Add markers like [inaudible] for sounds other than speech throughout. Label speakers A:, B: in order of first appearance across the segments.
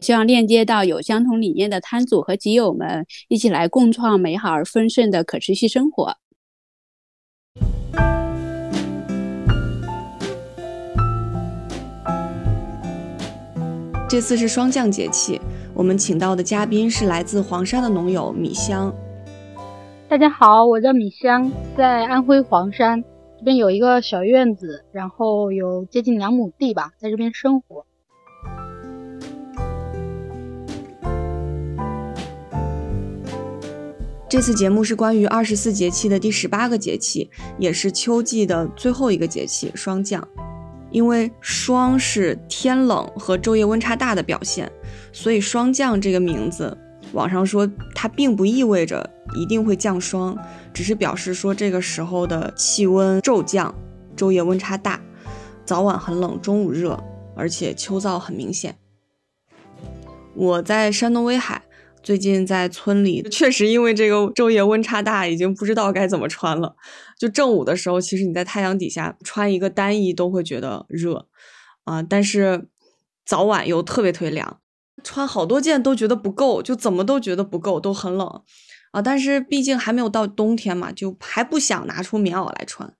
A: 希望链接到有相同理念的摊主和集友们，一起来共创美好而丰盛的可持续生活。
B: 这次是霜降节气，我们请到的嘉宾是来自黄山的农友米香。
C: 大家好，我叫米香，在安徽黄山这边有一个小院子，然后有接近两亩地吧，在这边生活。
B: 这次节目是关于二十四节气的第十八个节气，也是秋季的最后一个节气——霜降。因为霜是天冷和昼夜温差大的表现，所以霜降这个名字，网上说它并不意味着一定会降霜，只是表示说这个时候的气温骤降，昼夜温差大，早晚很冷，中午热，而且秋燥很明显。我在山东威海。最近在村里，确实因为这个昼夜温差大，已经不知道该怎么穿了。就正午的时候，其实你在太阳底下穿一个单衣都会觉得热啊，但是早晚又特别特别凉，穿好多件都觉得不够，就怎么都觉得不够，都很冷啊。但是毕竟还没有到冬天嘛，就还不想拿出棉袄来穿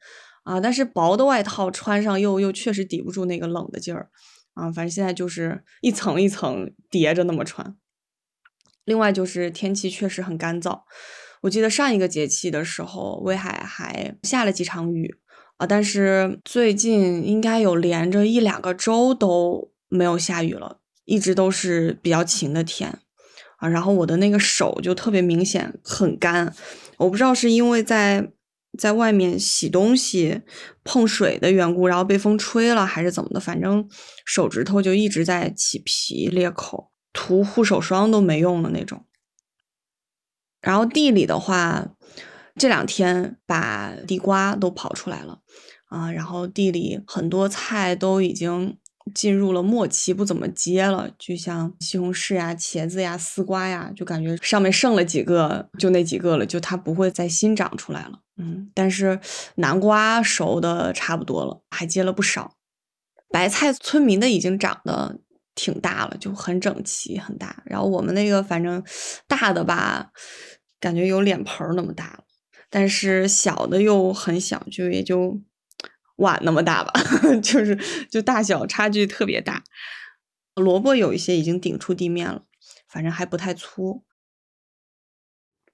B: 啊。但是薄的外套穿上又又确实抵不住那个冷的劲儿啊。反正现在就是一层一层叠着那么穿。另外就是天气确实很干燥，我记得上一个节气的时候，威海还下了几场雨啊，但是最近应该有连着一两个周都没有下雨了，一直都是比较晴的天啊。然后我的那个手就特别明显很干，我不知道是因为在在外面洗东西碰水的缘故，然后被风吹了还是怎么的，反正手指头就一直在起皮裂口。涂护手霜都没用的那种。然后地里的话，这两天把地瓜都跑出来了啊，然后地里很多菜都已经进入了末期，不怎么结了。就像西红柿呀、茄子呀、丝瓜呀，就感觉上面剩了几个，就那几个了，就它不会再新长出来了。嗯，但是南瓜熟的差不多了，还结了不少。白菜村民的已经长得。挺大了，就很整齐，很大。然后我们那个反正大的吧，感觉有脸盆那么大了，但是小的又很小，就也就碗那么大吧，[laughs] 就是就大小差距特别大。萝卜有一些已经顶出地面了，反正还不太粗。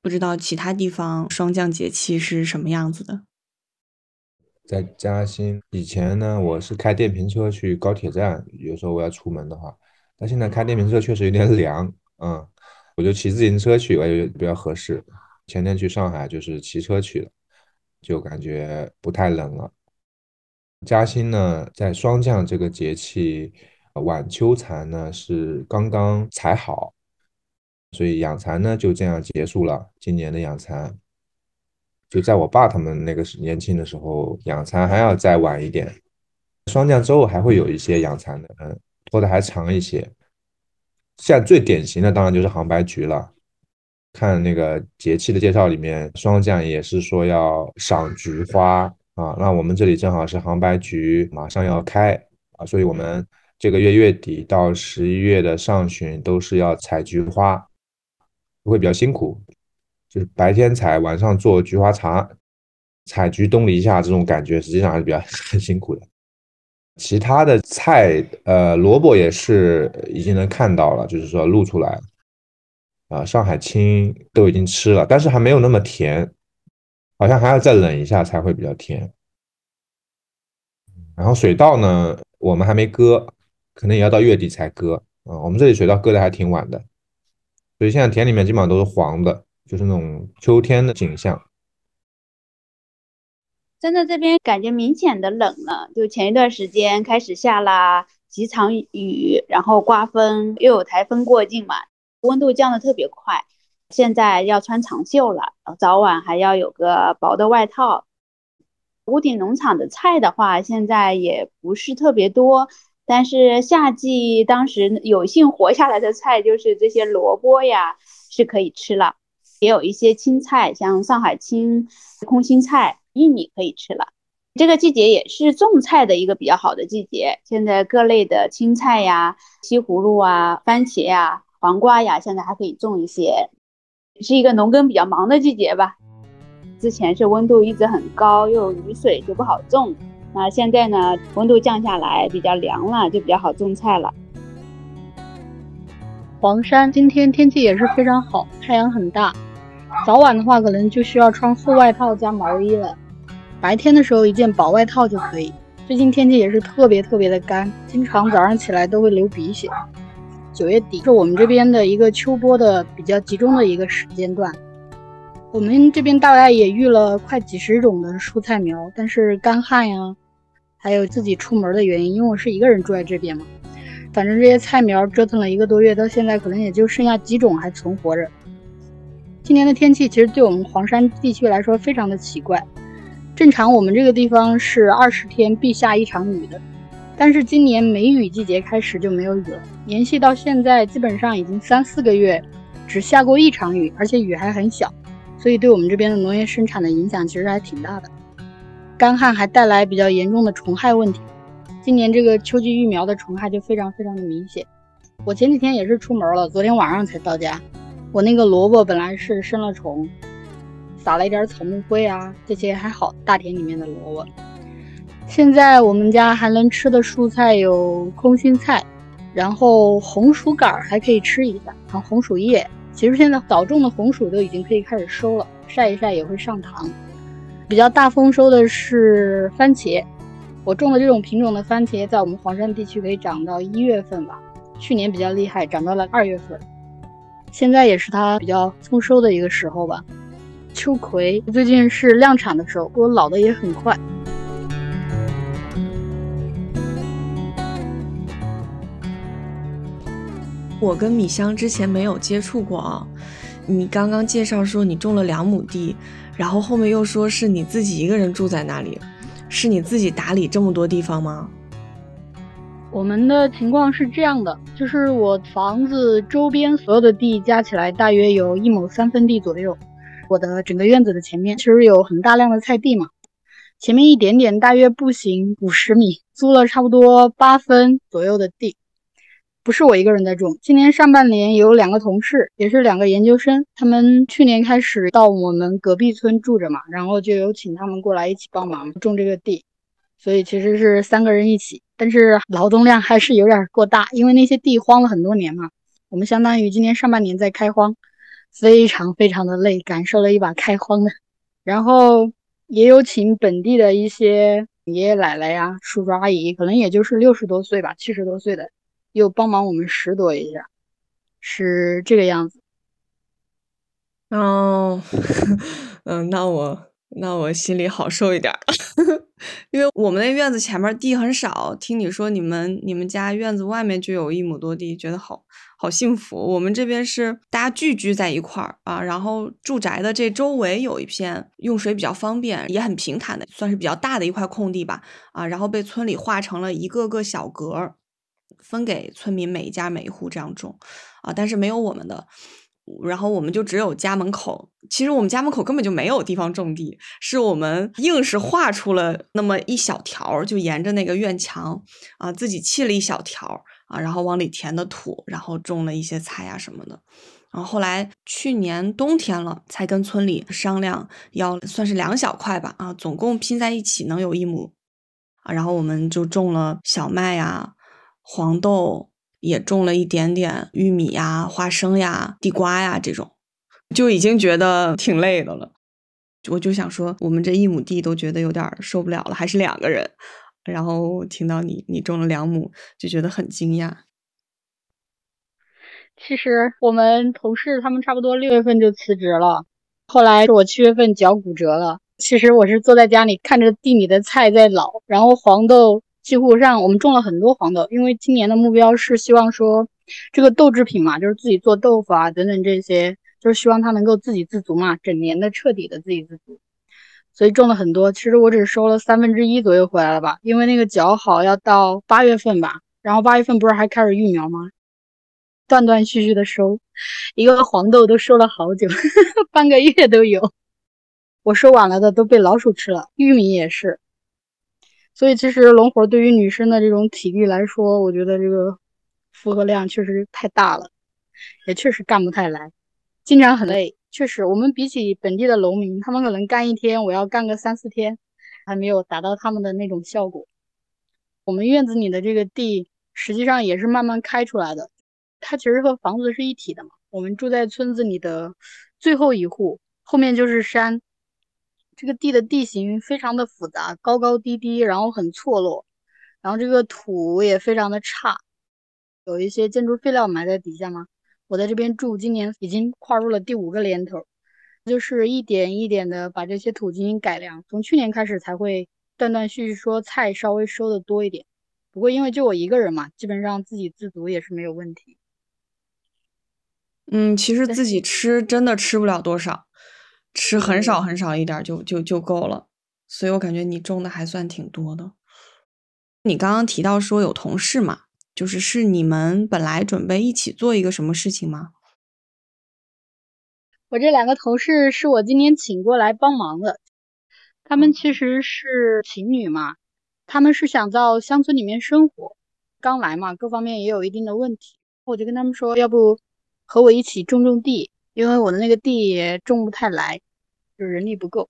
B: 不知道其他地方霜降节气是什么样子的。
D: 在嘉兴以前呢，我是开电瓶车去高铁站，有时候我要出门的话，但现在开电瓶车确实有点凉，嗯，我就骑自行车去，我觉得比较合适。前天去上海就是骑车去的，就感觉不太冷了。嘉兴呢，在霜降这个节气，晚秋蚕呢是刚刚采好，所以养蚕呢就这样结束了，今年的养蚕。就在我爸他们那个时年轻的时候，养蚕还要再晚一点。霜降之后还会有一些养蚕的，嗯，拖的还长一些。现在最典型的当然就是杭白菊了。看那个节气的介绍里面，霜降也是说要赏菊花啊。那我们这里正好是杭白菊马上要开啊，所以我们这个月月底到十一月的上旬都是要采菊花，会比较辛苦。就是白天采，晚上做菊花茶，采菊东篱下这种感觉，实际上还是比较 [laughs] 很辛苦的。其他的菜，呃，萝卜也是已经能看到了，就是说露出来了。啊，上海青都已经吃了，但是还没有那么甜，好像还要再冷一下才会比较甜。然后水稻呢，我们还没割，可能也要到月底才割。啊，我们这里水稻割的还挺晚的，所以现在田里面基本上都是黄的，就是那种秋天的景象。
A: 真的这边感觉明显的冷了，就前一段时间开始下了几场雨，然后刮风，又有台风过境嘛，温度降的特别快。现在要穿长袖了，早晚还要有个薄的外套。屋顶农场的菜的话，现在也不是特别多，但是夏季当时有幸活下来的菜就是这些萝卜呀，是可以吃了，也有一些青菜，像上海青、空心菜、玉米可以吃了。这个季节也是种菜的一个比较好的季节，现在各类的青菜呀、西葫芦啊、番茄呀、黄瓜呀，现在还可以种一些。是一个农耕比较忙的季节吧。之前是温度一直很高，又有雨水就不好种。那现在呢，温度降下来，比较凉了，就比较好种菜了。
C: 黄山今天天气也是非常好，太阳很大。早晚的话，可能就需要穿厚外套加毛衣了。白天的时候，一件薄外套就可以。最近天气也是特别特别的干，经常早上起来都会流鼻血。九月底是我们这边的一个秋播的比较集中的一个时间段。我们这边大概也育了快几十种的蔬菜苗，但是干旱呀，还有自己出门的原因，因为我是一个人住在这边嘛，反正这些菜苗折腾了一个多月，到现在可能也就剩下几种还存活着。今年的天气其实对我们黄山地区来说非常的奇怪，正常我们这个地方是二十天必下一场雨的。但是今年梅雨季节开始就没有雨了，延续到现在基本上已经三四个月，只下过一场雨，而且雨还很小，所以对我们这边的农业生产的影响其实还挺大的。干旱还带来比较严重的虫害问题，今年这个秋季育苗的虫害就非常非常的明显。我前几天也是出门了，昨天晚上才到家。我那个萝卜本来是生了虫，撒了一点草木灰啊，这些还好，大田里面的萝卜。现在我们家还能吃的蔬菜有空心菜，然后红薯杆还可以吃一下，啊，红薯叶。其实现在早种的红薯都已经可以开始收了，晒一晒也会上糖。比较大丰收的是番茄，我种的这种品种的番茄，在我们黄山地区可以长到一月份吧，去年比较厉害，长到了二月份。现在也是它比较丰收的一个时候吧。秋葵最近是量产的时候，不过老的也很快。
B: 我跟米香之前没有接触过啊，你刚刚介绍说你种了两亩地，然后后面又说是你自己一个人住在那里，是你自己打理这么多地方吗？
C: 我们的情况是这样的，就是我房子周边所有的地加起来大约有一亩三分地左右，我的整个院子的前面其实有很大量的菜地嘛，前面一点点大约步行五十米，租了差不多八分左右的地。不是我一个人在种，今年上半年有两个同事，也是两个研究生，他们去年开始到我们隔壁村住着嘛，然后就有请他们过来一起帮忙种这个地，所以其实是三个人一起，但是劳动量还是有点过大，因为那些地荒了很多年嘛，我们相当于今年上半年在开荒，非常非常的累，感受了一把开荒的，然后也有请本地的一些爷爷奶奶呀、叔叔阿姨，可能也就是六十多岁吧、七十多岁的。又帮忙我们拾掇一下，是这个样子。
B: 哦，[laughs] 嗯，那我那我心里好受一点，[laughs] 因为我们那院子前面地很少。听你说你们你们家院子外面就有一亩多地，觉得好好幸福。我们这边是大家聚居在一块儿啊，然后住宅的这周围有一片用水比较方便，也很平坦的，算是比较大的一块空地吧。啊，然后被村里划成了一个个小格。分给村民每一家每一户这样种，啊，但是没有我们的，然后我们就只有家门口。其实我们家门口根本就没有地方种地，是我们硬是画出了那么一小条，就沿着那个院墙啊，自己砌了一小条啊，然后往里填的土，然后种了一些菜呀什么的。然后后来去年冬天了，才跟村里商量要算是两小块吧，啊，总共拼在一起能有一亩啊，然后我们就种了小麦呀。黄豆也种了一点点，玉米呀、花生呀、地瓜呀这种，就已经觉得挺累的了。我就想说，我们这一亩地都觉得有点受不了了，还是两个人然后听到你你种了两亩，就觉得很惊讶。
C: 其实我们同事他们差不多六月份就辞职了，后来我七月份脚骨折了。其实我是坐在家里看着地里的菜在老，然后黄豆几乎上我们种了很多黄豆，因为今年的目标是希望说这个豆制品嘛，就是自己做豆腐啊等等这些，就是希望它能够自给自足嘛，整年的彻底的自给自足。所以种了很多，其实我只收了三分之一左右回来了吧，因为那个脚好要到八月份吧，然后八月份不是还开始育苗吗？断断续续的收，一个黄豆都收了好久，[laughs] 半个月都有。我收晚了的都被老鼠吃了，玉米也是。所以其实农活对于女生的这种体力来说，我觉得这个负荷量确实太大了，也确实干不太来，经常很累。确实，我们比起本地的农民，他们可能干一天，我要干个三四天，还没有达到他们的那种效果。我们院子里的这个地，实际上也是慢慢开出来的。它其实和房子是一体的嘛。我们住在村子里的最后一户，后面就是山。这个地的地形非常的复杂，高高低低，然后很错落，然后这个土也非常的差，有一些建筑废料埋在底下嘛。我在这边住，今年已经跨入了第五个年头，就是一点一点的把这些土进行改良。从去年开始才会断断续续说菜稍微收的多一点，不过因为就我一个人嘛，基本上自给自足也是没有问题。
B: 嗯，其实自己吃真的吃不了多少，吃很少很少一点就就就够了。所以我感觉你种的还算挺多的。你刚刚提到说有同事嘛，就是是你们本来准备一起做一个什么事情吗？
C: 我这两个同事是我今天请过来帮忙的，他们其实是情侣嘛，他们是想到乡村里面生活，刚来嘛，各方面也有一定的问题，我就跟他们说，要不。和我一起种种地，因为我的那个地也种不太来，就是人力不够，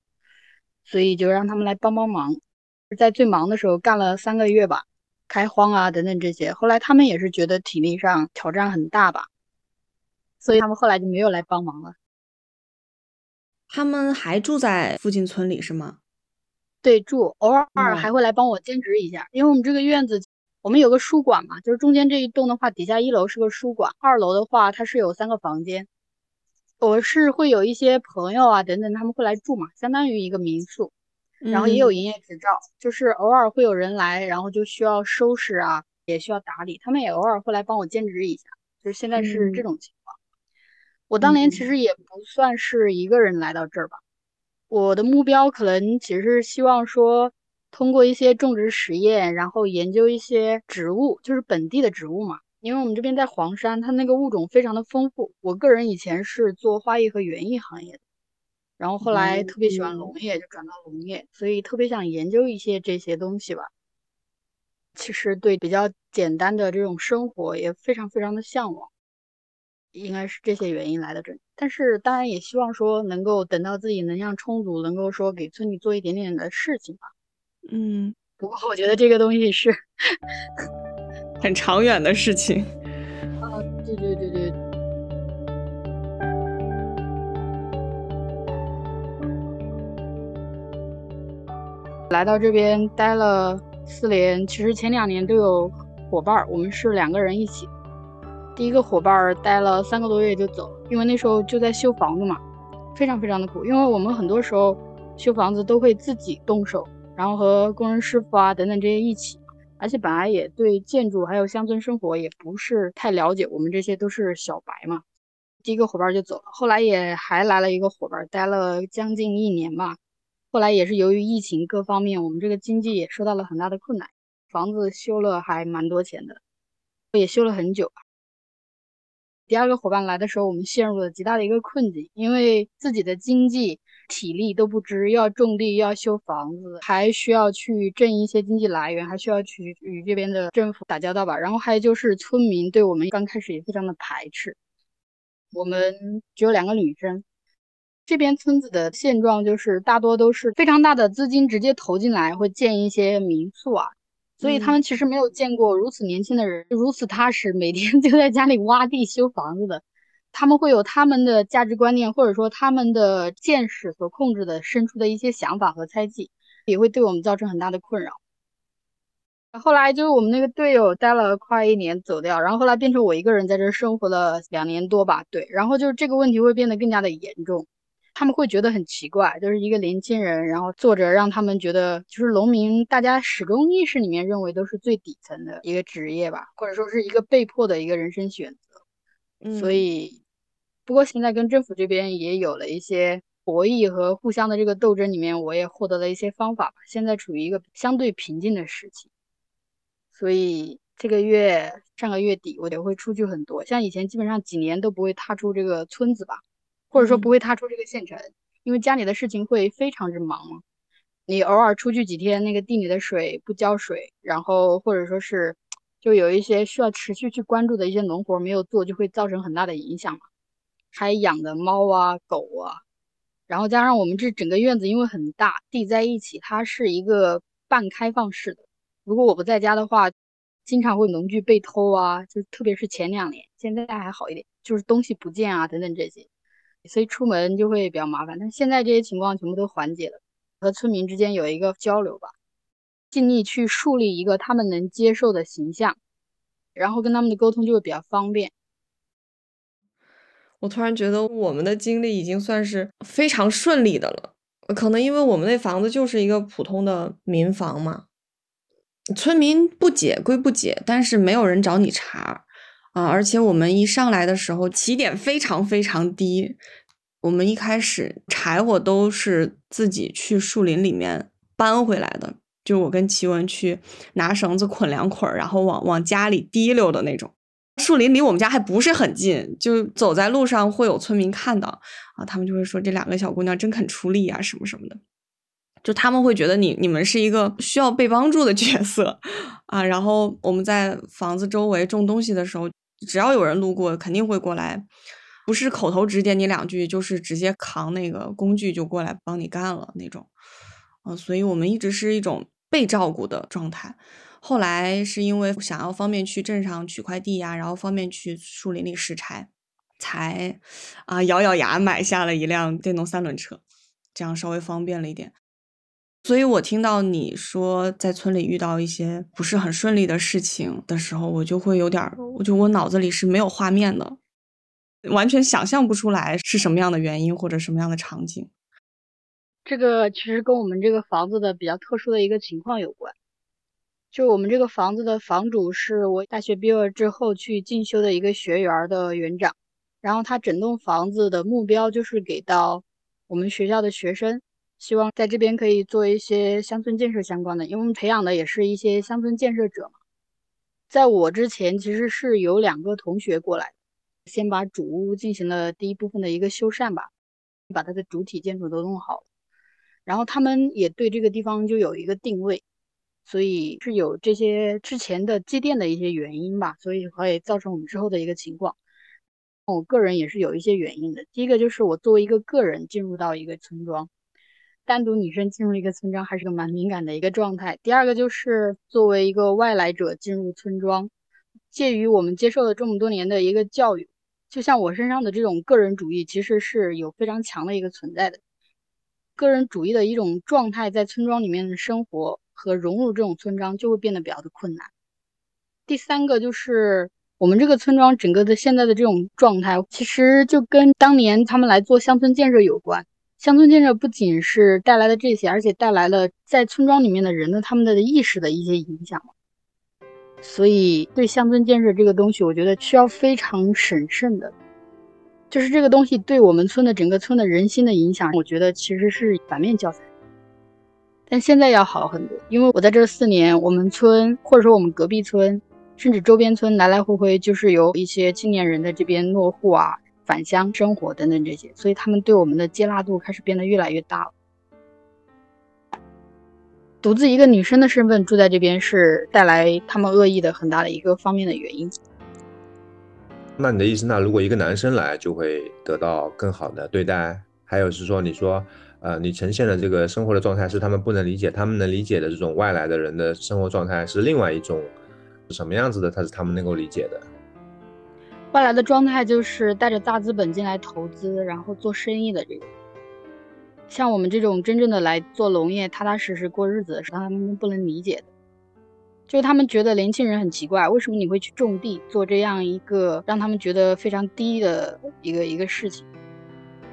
C: 所以就让他们来帮帮忙。在最忙的时候干了三个月吧，开荒啊等等这些。后来他们也是觉得体力上挑战很大吧，所以他们后来就没有来帮忙了。
B: 他们还住在附近村里是吗？
C: 对，住，偶尔还会来帮我兼职一下，因为我们这个院子。我们有个书馆嘛，就是中间这一栋的话，底下一楼是个书馆，二楼的话它是有三个房间。我是会有一些朋友啊等等，他们会来住嘛，相当于一个民宿，然后也有营业执照，就是偶尔会有人来，然后就需要收拾啊，也需要打理，他们也偶尔会来帮我兼职一下，就是现在是这种情况。我当年其实也不算是一个人来到这儿吧，我的目标可能其实是希望说。通过一些种植实验，然后研究一些植物，就是本地的植物嘛。因为我们这边在黄山，它那个物种非常的丰富。我个人以前是做花艺和园艺行业的，然后后来特别喜欢农业，就转到农业，所以特别想研究一些这些东西吧。其实对比较简单的这种生活也非常非常的向往，应该是这些原因来的这里。但是当然也希望说能够等到自己能量充足，能够说给村里做一点点的事情吧。
B: 嗯，
C: 不过我觉得这个东西是
B: 很长远的事情。
C: 啊，对对对对。来到这边待了四年，其实前两年都有伙伴，我们是两个人一起。第一个伙伴待了三个多月就走，因为那时候就在修房子嘛，非常非常的苦，因为我们很多时候修房子都会自己动手。然后和工人师傅啊等等这些一起，而且本来也对建筑还有乡村生活也不是太了解，我们这些都是小白嘛。第一个伙伴就走了，后来也还来了一个伙伴，待了将近一年吧。后来也是由于疫情各方面，我们这个经济也受到了很大的困难，房子修了还蛮多钱的，也修了很久。第二个伙伴来的时候，我们陷入了极大的一个困境，因为自己的经济。体力都不支，要种地，要修房子，还需要去挣一些经济来源，还需要去与这边的政府打交道吧。然后还有就是村民对我们刚开始也非常的排斥。我们只有两个女生，这边村子的现状就是大多都是非常大的资金直接投进来，会建一些民宿啊，所以他们其实没有见过如此年轻的人，如此踏实，每天 [laughs] 就在家里挖地修房子的。他们会有他们的价值观念，或者说他们的见识所控制的深处的一些想法和猜忌，也会对我们造成很大的困扰。后来就是我们那个队友待了快一年走掉，然后后来变成我一个人在这生活了两年多吧。对，然后就是这个问题会变得更加的严重，他们会觉得很奇怪，就是一个年轻人，然后做着让他们觉得就是农民，大家始终意识里面认为都是最底层的一个职业吧，或者说是一个被迫的一个人生选择。所以，不过现在跟政府这边也有了一些博弈和互相的这个斗争里面，我也获得了一些方法吧。现在处于一个相对平静的时期。所以这个月上个月底我也会出去很多，像以前基本上几年都不会踏出这个村子吧，或者说不会踏出这个县城，因为家里的事情会非常之忙嘛。你偶尔出去几天，那个地里的水不浇水，然后或者说是就有一些需要持续去关注的一些农活没有做，就会造成很大的影响嘛。还养的猫啊狗啊，然后加上我们这整个院子因为很大，地在一起，它是一个半开放式的。如果我不在家的话，经常会农具被偷啊，就特别是前两年，现在还好一点，就是东西不见啊等等这些，所以出门就会比较麻烦。但现在这些情况全部都缓解了，和村民之间有一个交流吧，尽力去树立一个他们能接受的形象，然后跟他们的沟通就会比较方便。
B: 我突然觉得我们的经历已经算是非常顺利的了，可能因为我们那房子就是一个普通的民房嘛。村民不解归不解，但是没有人找你茬啊！而且我们一上来的时候起点非常非常低，我们一开始柴火都是自己去树林里面搬回来的，就我跟奇文去拿绳子捆两捆，然后往往家里提溜的那种。树林离我们家还不是很近，就走在路上会有村民看到啊，他们就会说这两个小姑娘真肯出力啊，什么什么的。就他们会觉得你你们是一个需要被帮助的角色啊，然后我们在房子周围种东西的时候，只要有人路过，肯定会过来，不是口头指点你两句，就是直接扛那个工具就过来帮你干了那种，嗯，所以我们一直是一种被照顾的状态。后来是因为想要方便去镇上取快递呀，然后方便去树林里拾柴，才啊咬咬牙买下了一辆电动三轮车，这样稍微方便了一点。所以我听到你说在村里遇到一些不是很顺利的事情的时候，我就会有点，我就我脑子里是没有画面的，完全想象不出来是什么样的原因或者什么样的场景。
C: 这个其实跟我们这个房子的比较特殊的一个情况有关，就我们这个房子的房主是我大学毕业之后去进修的一个学员的园长，然后他整栋房子的目标就是给到我们学校的学生。希望在这边可以做一些乡村建设相关的，因为我们培养的也是一些乡村建设者嘛。在我之前，其实是有两个同学过来，先把主屋进行了第一部分的一个修缮吧，把它的主体建筑都弄好。然后他们也对这个地方就有一个定位，所以是有这些之前的积淀的一些原因吧，所以会造成我们之后的一个情况。我个人也是有一些原因的，第一个就是我作为一个个人进入到一个村庄。单独女生进入一个村庄还是个蛮敏感的一个状态。第二个就是作为一个外来者进入村庄，介于我们接受了这么多年的一个教育，就像我身上的这种个人主义，其实是有非常强的一个存在的。个人主义的一种状态，在村庄里面的生活和融入这种村庄就会变得比较的困难。第三个就是我们这个村庄整个的现在的这种状态，其实就跟当年他们来做乡村建设有关。乡村建设不仅是带来的这些，而且带来了在村庄里面的人的他们的意识的一些影响。所以，对乡村建设这个东西，我觉得需要非常审慎的。就是这个东西对我们村的整个村的人心的影响，我觉得其实是反面教材。但现在要好很多，因为我在这四年，我们村或者说我们隔壁村，甚至周边村来来回回就是有一些青年人在这边落户啊。返乡生活等等这些，所以他们对我们的接纳度开始变得越来越大了。独自一个女生的身份住在这边，是带来他们恶意的很大的一个方面的原因。
D: 那你的意思，那如果一个男生来，就会得到更好的对待？还有是说，你说，呃，你呈现的这个生活的状态是他们不能理解，他们能理解的这种外来的人的生活状态是另外一种什么样子的？他是他们能够理解的。
C: 外来的状态就是带着大资本进来投资，然后做生意的这种。像我们这种真正的来做农业、踏踏实实过日子，是他们不能理解的。就他们觉得年轻人很奇怪，为什么你会去种地做这样一个让他们觉得非常低的一个一个事情？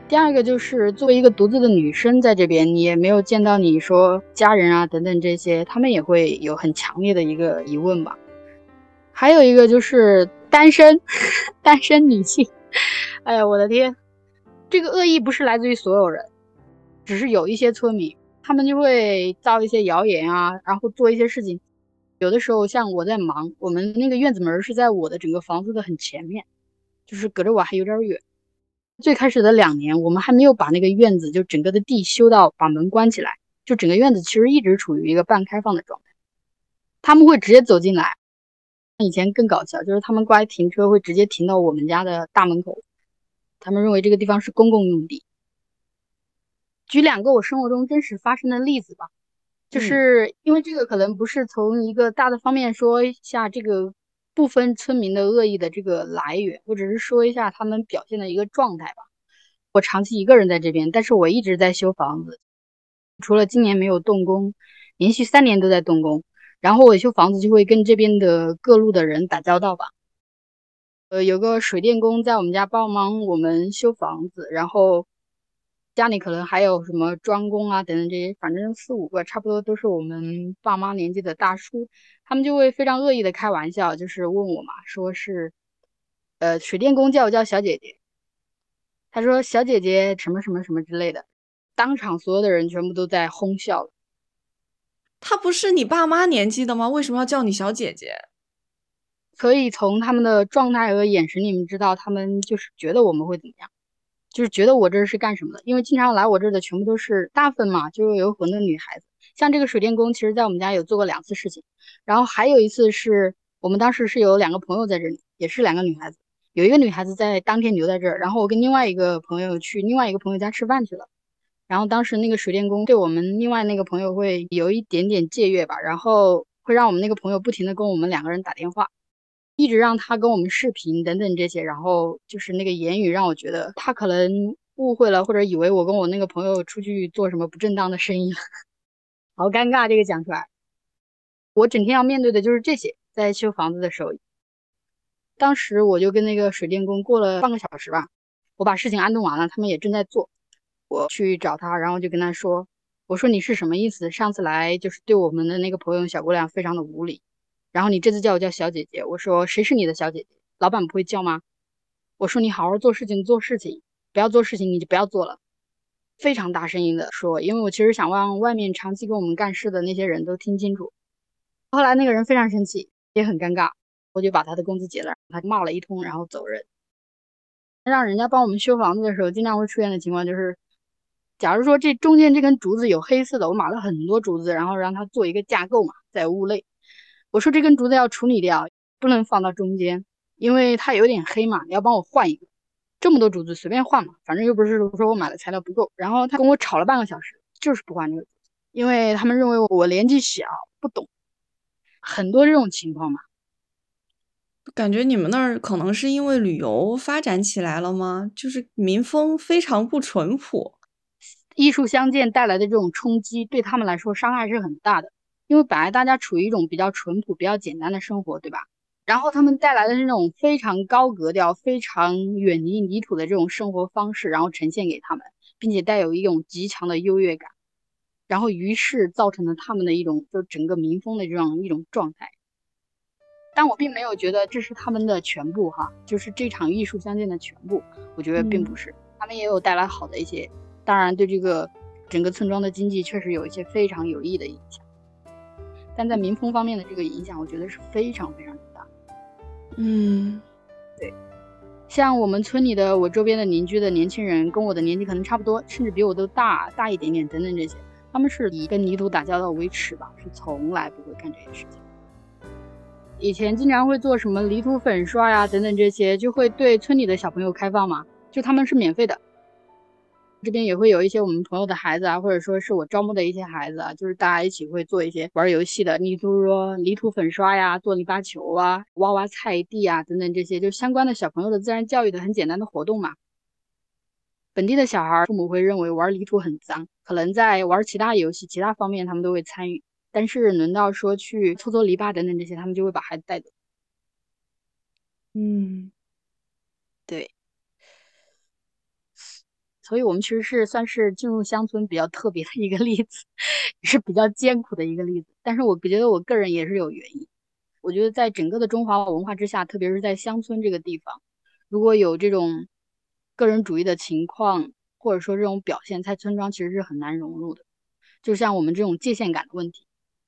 C: 第二个就是作为一个独自的女生在这边，你也没有见到你说家人啊等等这些，他们也会有很强烈的一个疑问吧。还有一个就是单身，[laughs] 单身女性，哎呀，我的天，这个恶意不是来自于所有人，只是有一些村民，他们就会造一些谣言啊，然后做一些事情。有的时候像我在忙，我们那个院子门是在我的整个房子的很前面，就是隔着我还有点远。最开始的两年，我们还没有把那个院子就整个的地修到把门关起来，就整个院子其实一直处于一个半开放的状态。他们会直接走进来，以前更搞笑，就是他们过来停车会直接停到我们家的大门口，他们认为这个地方是公共用地。举两个我生活中真实发生的例子吧，就是因为这个可能不是从一个大的方面说一下这个。部分村民的恶意的这个来源，我只是说一下他们表现的一个状态吧。我长期一个人在这边，但是我一直在修房子，除了今年没有动工，连续三年都在动工。然后我修房子就会跟这边的各路的人打交道吧。呃，有个水电工在我们家帮忙我们修房子，然后。家里可能还有什么专工啊等等这些，反正四五个，差不多都是我们爸妈年纪的大叔，他们就会非常恶意的开玩笑，就是问我嘛，说是，呃，水电工叫我叫小姐姐，他说小姐姐什么什么什么之类的，当场所有的人全部都在哄笑。
B: 他不是你爸妈年纪的吗？为什么要叫你小姐姐？
C: 可以从他们的状态和眼神里面知道，他们就是觉得我们会怎么样。就是觉得我这是干什么的？因为经常来我这儿的全部都是大部分嘛，就是有很多女孩子。像这个水电工，其实在我们家有做过两次事情，然后还有一次是我们当时是有两个朋友在这里，也是两个女孩子，有一个女孩子在当天留在这儿，然后我跟另外一个朋友去另外一个朋友家吃饭去了。然后当时那个水电工对我们另外那个朋友会有一点点僭越吧，然后会让我们那个朋友不停的跟我们两个人打电话。一直让他跟我们视频等等这些，然后就是那个言语让我觉得他可能误会了，或者以为我跟我那个朋友出去做什么不正当的生意了，好尴尬。这个讲出来，我整天要面对的就是这些。在修房子的时候，当时我就跟那个水电工过了半个小时吧，我把事情安顿完了，他们也正在做，我去找他，然后就跟他说：“我说你是什么意思？上次来就是对我们的那个朋友小姑娘非常的无礼。”然后你这次叫我叫小姐姐，我说谁是你的小姐姐？老板不会叫吗？我说你好好做事情，做事情，不要做事情你就不要做了。非常大声音的说，因为我其实想让外面长期跟我们干事的那些人都听清楚。后来那个人非常生气，也很尴尬，我就把他的工资结了，他骂了一通，然后走人。让人家帮我们修房子的时候，经常会出现的情况就是，假如说这中间这根竹子有黑色的，我买了很多竹子，然后让他做一个架构嘛，在屋内。我说这根竹子要处理掉，不能放到中间，因为它有点黑嘛。你要帮我换一个，这么多竹子随便换嘛，反正又不是说我买的材料不够。然后他跟我吵了半个小时，就是不换这个竹子，因为他们认为我年纪小不懂，很多这种情况嘛。
B: 感觉你们那儿可能是因为旅游发展起来了吗？就是民风非常不淳朴，
C: 艺术相见带来的这种冲击，对他们来说伤害是很大的。因为本来大家处于一种比较淳朴、比较简单的生活，对吧？然后他们带来的那种非常高格调、非常远离泥土的这种生活方式，然后呈现给他们，并且带有一种极强的优越感，然后于是造成了他们的一种就整个民风的这样一种状态。但我并没有觉得这是他们的全部哈，就是这场艺术相见的全部，我觉得并不是，他们也有带来好的一些，当然对这个整个村庄的经济确实有一些非常有益的影响。但在民风方面的这个影响，我觉得是非常非常大。
B: 嗯，
C: 对，像我们村里的我周边的邻居的年轻人，跟我的年纪可能差不多，甚至比我都大大一点点等等这些，他们是以跟泥土打交道为耻吧，是从来不会干这些事情。以前经常会做什么泥土粉刷呀等等这些，就会对村里的小朋友开放嘛，就他们是免费的。这边也会有一些我们朋友的孩子啊，或者说是我招募的一些孩子啊，就是大家一起会做一些玩游戏的，例如说泥土粉刷呀、做泥巴球啊、挖挖菜地啊等等这些，就相关的小朋友的自然教育的很简单的活动嘛。本地的小孩父母会认为玩泥土很脏，可能在玩其他游戏、其他方面他们都会参与，但是轮到说去搓搓篱笆等等这些，他们就会把孩子带走。
B: 嗯，
C: 对。所以我们其实是算是进入乡村比较特别的一个例子，是比较艰苦的一个例子。但是我觉得我个人也是有原因。我觉得在整个的中华文化之下，特别是在乡村这个地方，如果有这种个人主义的情况，或者说这种表现，在村庄其实是很难融入的。就像我们这种界限感的问题。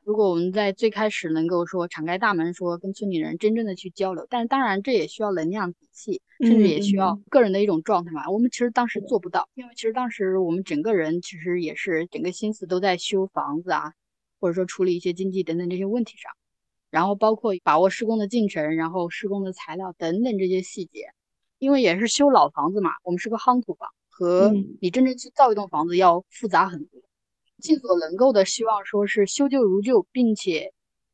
C: 如果我们在最开始能够说敞开大门，说跟村里人真正的去交流，但是当然这也需要能量底气，甚至也需要个人的一种状态嘛。我们其实当时做不到，因为其实当时我们整个人其实也是整个心思都在修房子啊，或者说处理一些经济等等这些问题上，然后包括把握施工的进程，然后施工的材料等等这些细节，因为也是修老房子嘛，我们是个夯土房，和你真正去造一栋房子要复杂很多。尽所能够的希望说是修旧如旧，并且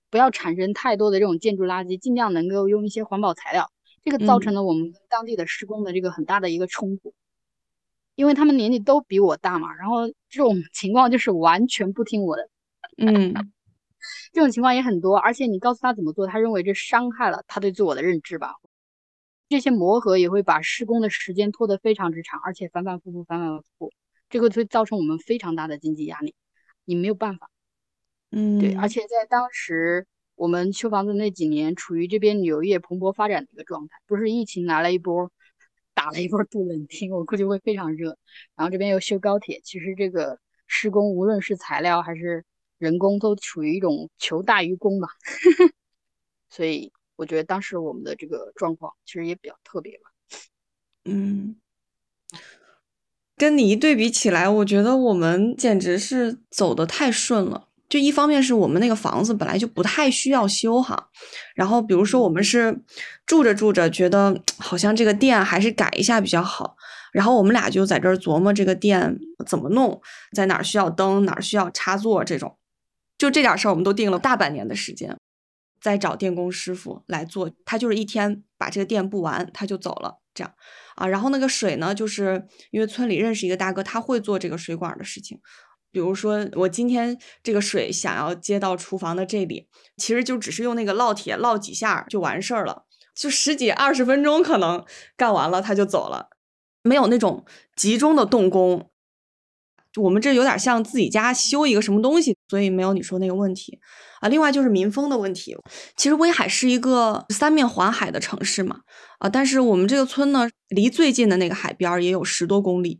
C: 不要产生太多的这种建筑垃圾，尽量能够用一些环保材料。这个造成了我们跟当地的施工的这个很大的一个冲突，因为他们年纪都比我大嘛，然后这种 [laughs] 情况就是完全不听我的。
B: 嗯，[laughs]
C: 这种情况也很多，而且你告诉他怎么做，他认为这伤害了他对自我的认知吧。这些磨合也会把施工的时间拖得非常之长，而且反反复复，反反复复。这个会造成我们非常大的经济压力，你没有办法，
B: 嗯，
C: 对，而且在当时我们修房子那几年，处于这边旅游业蓬勃发展的一个状态，不是疫情来了一波，打了一波杜冷丁，我估计会非常热。然后这边又修高铁，其实这个施工无论是材料还是人工，都处于一种求大于供吧。[laughs] 所以我觉得当时我们的这个状况其实也比较特别吧。
B: 嗯。跟你一对比起来，我觉得我们简直是走的太顺了。就一方面是我们那个房子本来就不太需要修哈，然后比如说我们是住着住着觉得好像这个店还是改一下比较好，然后我们俩就在这儿琢磨这个店怎么弄，在哪儿需要灯，哪儿需要插座这种，就这点事儿我们都定了大半年的时间，再找电工师傅来做，他就是一天把这个店布完他就走了，这样。啊，然后那个水呢，就是因为村里认识一个大哥，他会做这个水管的事情。比如说，我今天这个水想要接到厨房的这里，其实就只是用那个烙铁烙几下就完事儿了，就十几二十分钟可能干完了他就走了，没有那种集中的动工。我们这有点像自己家修一个什么东西，所以没有你说那个问题啊。另外就是民风的问题，其实威海是一个三面环海的城市嘛，啊，但是我们这个村呢，离最近的那个海边也有十多公里，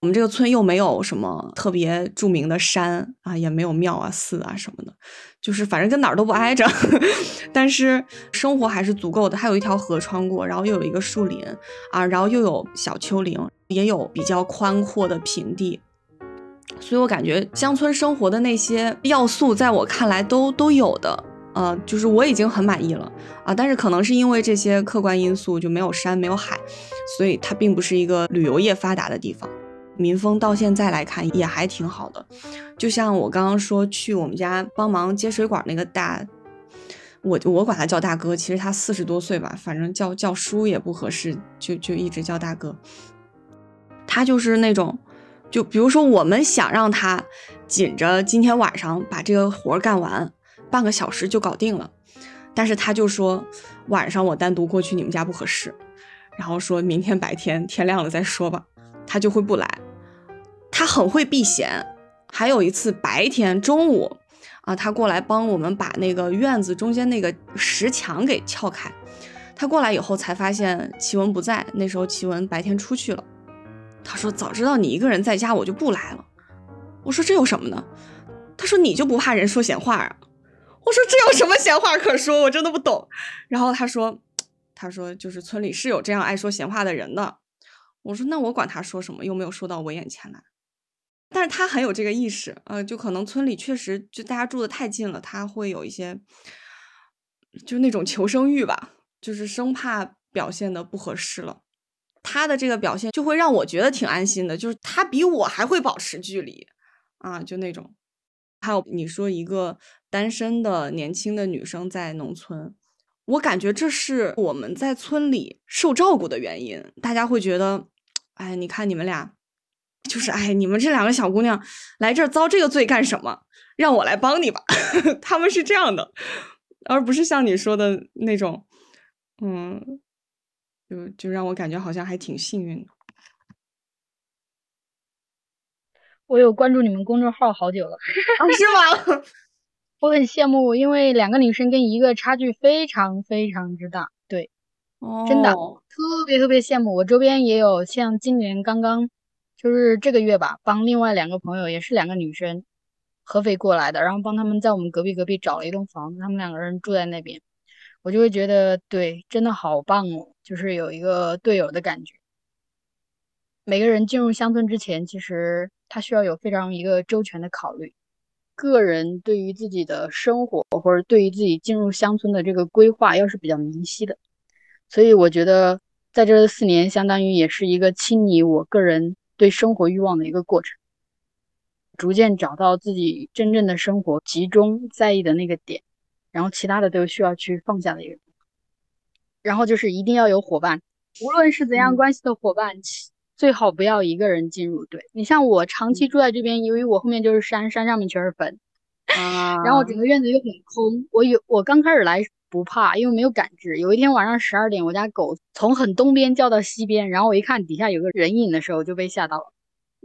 B: 我们这个村又没有什么特别著名的山啊，也没有庙啊、寺啊什么的，就是反正跟哪儿都不挨着，[laughs] 但是生活还是足够的。还有一条河穿过，然后又有一个树林啊，然后又有小丘陵，也有比较宽阔的平地。所以我感觉乡村生活的那些要素，在我看来都都有的，呃，就是我已经很满意了啊。但是可能是因为这些客观因素，就没有山没有海，所以它并不是一个旅游业发达的地方。民风到现在来看也还挺好的，就像我刚刚说去我们家帮忙接水管那个大，我我管他叫大哥，其实他四十多岁吧，反正叫叫叔也不合适，就就一直叫大哥。他就是那种。就比如说，我们想让他紧着今天晚上把这个活干完，半个小时就搞定了，但是他就说晚上我单独过去你们家不合适，然后说明天白天天亮了再说吧，他就会不来。他很会避嫌，还有一次白天中午啊，他过来帮我们把那个院子中间那个石墙给撬开，他过来以后才发现奇文不在，那时候奇文白天出去了。他说：“早知道你一个人在家，我就不来了。”我说：“这有什么呢？”他说：“你就不怕人说闲话啊？”我说：“这有什么闲话可说？我真的不懂。”然后他说：“他说就是村里是有这样爱说闲话的人的。”我说：“那我管他说什么，又没有说到我眼前来。”但是他很有这个意识，呃，就可能村里确实就大家住的太近了，他会有一些就那种求生欲吧，就是生怕表现的不合适了。他的这个表现就会让我觉得挺安心的，就是他比我还会保持距离，啊，就那种。还有你说一个单身的年轻的女生在农村，我感觉这是我们在村里受照顾的原因。大家会觉得，哎，你看你们俩就是哎，你们这两个小姑娘来这儿遭这个罪干什么？让我来帮你吧。[laughs] 他们是这样的，而不是像你说的那种，嗯，就就让我感觉好像还挺幸运的。
C: 我有关注你们公众号好久了，
B: 是吗？[laughs]
C: 我很羡慕，因为两个女生跟一个差距非常非常之大，对，真的特别特别羡慕。我周边也有像今年刚刚就是这个月吧，帮另外两个朋友也是两个女生合肥过来的，然后帮他们在我们隔壁隔壁找了一栋房子，他们两个人住在那边，我就会觉得对，真的好棒哦，就是有一个队友的感觉。每个人进入乡村之前，其实他需要有非常一个周全的考虑，个人对于自己的生活或者对于自己进入乡村的这个规划，要是比较明晰的。所以我觉得在这四年，相当于也是一个清理我个人对生活欲望的一个过程，逐渐找到自己真正的生活集中在意的那个点，然后其他的都需要去放下的一个。然后就是一定要有伙伴，无论是怎样关系的伙伴。最好不要一个人进入。对你像我长期住在这边，由于我后面就是山，山上面全是坟，[laughs] 啊，然后整个院子又很空。我有我刚开始来不怕，因为没有感知。有一天晚上十二点，我家狗从很东边叫到西边，然后我一看底下有个人影的时候，就被吓到了。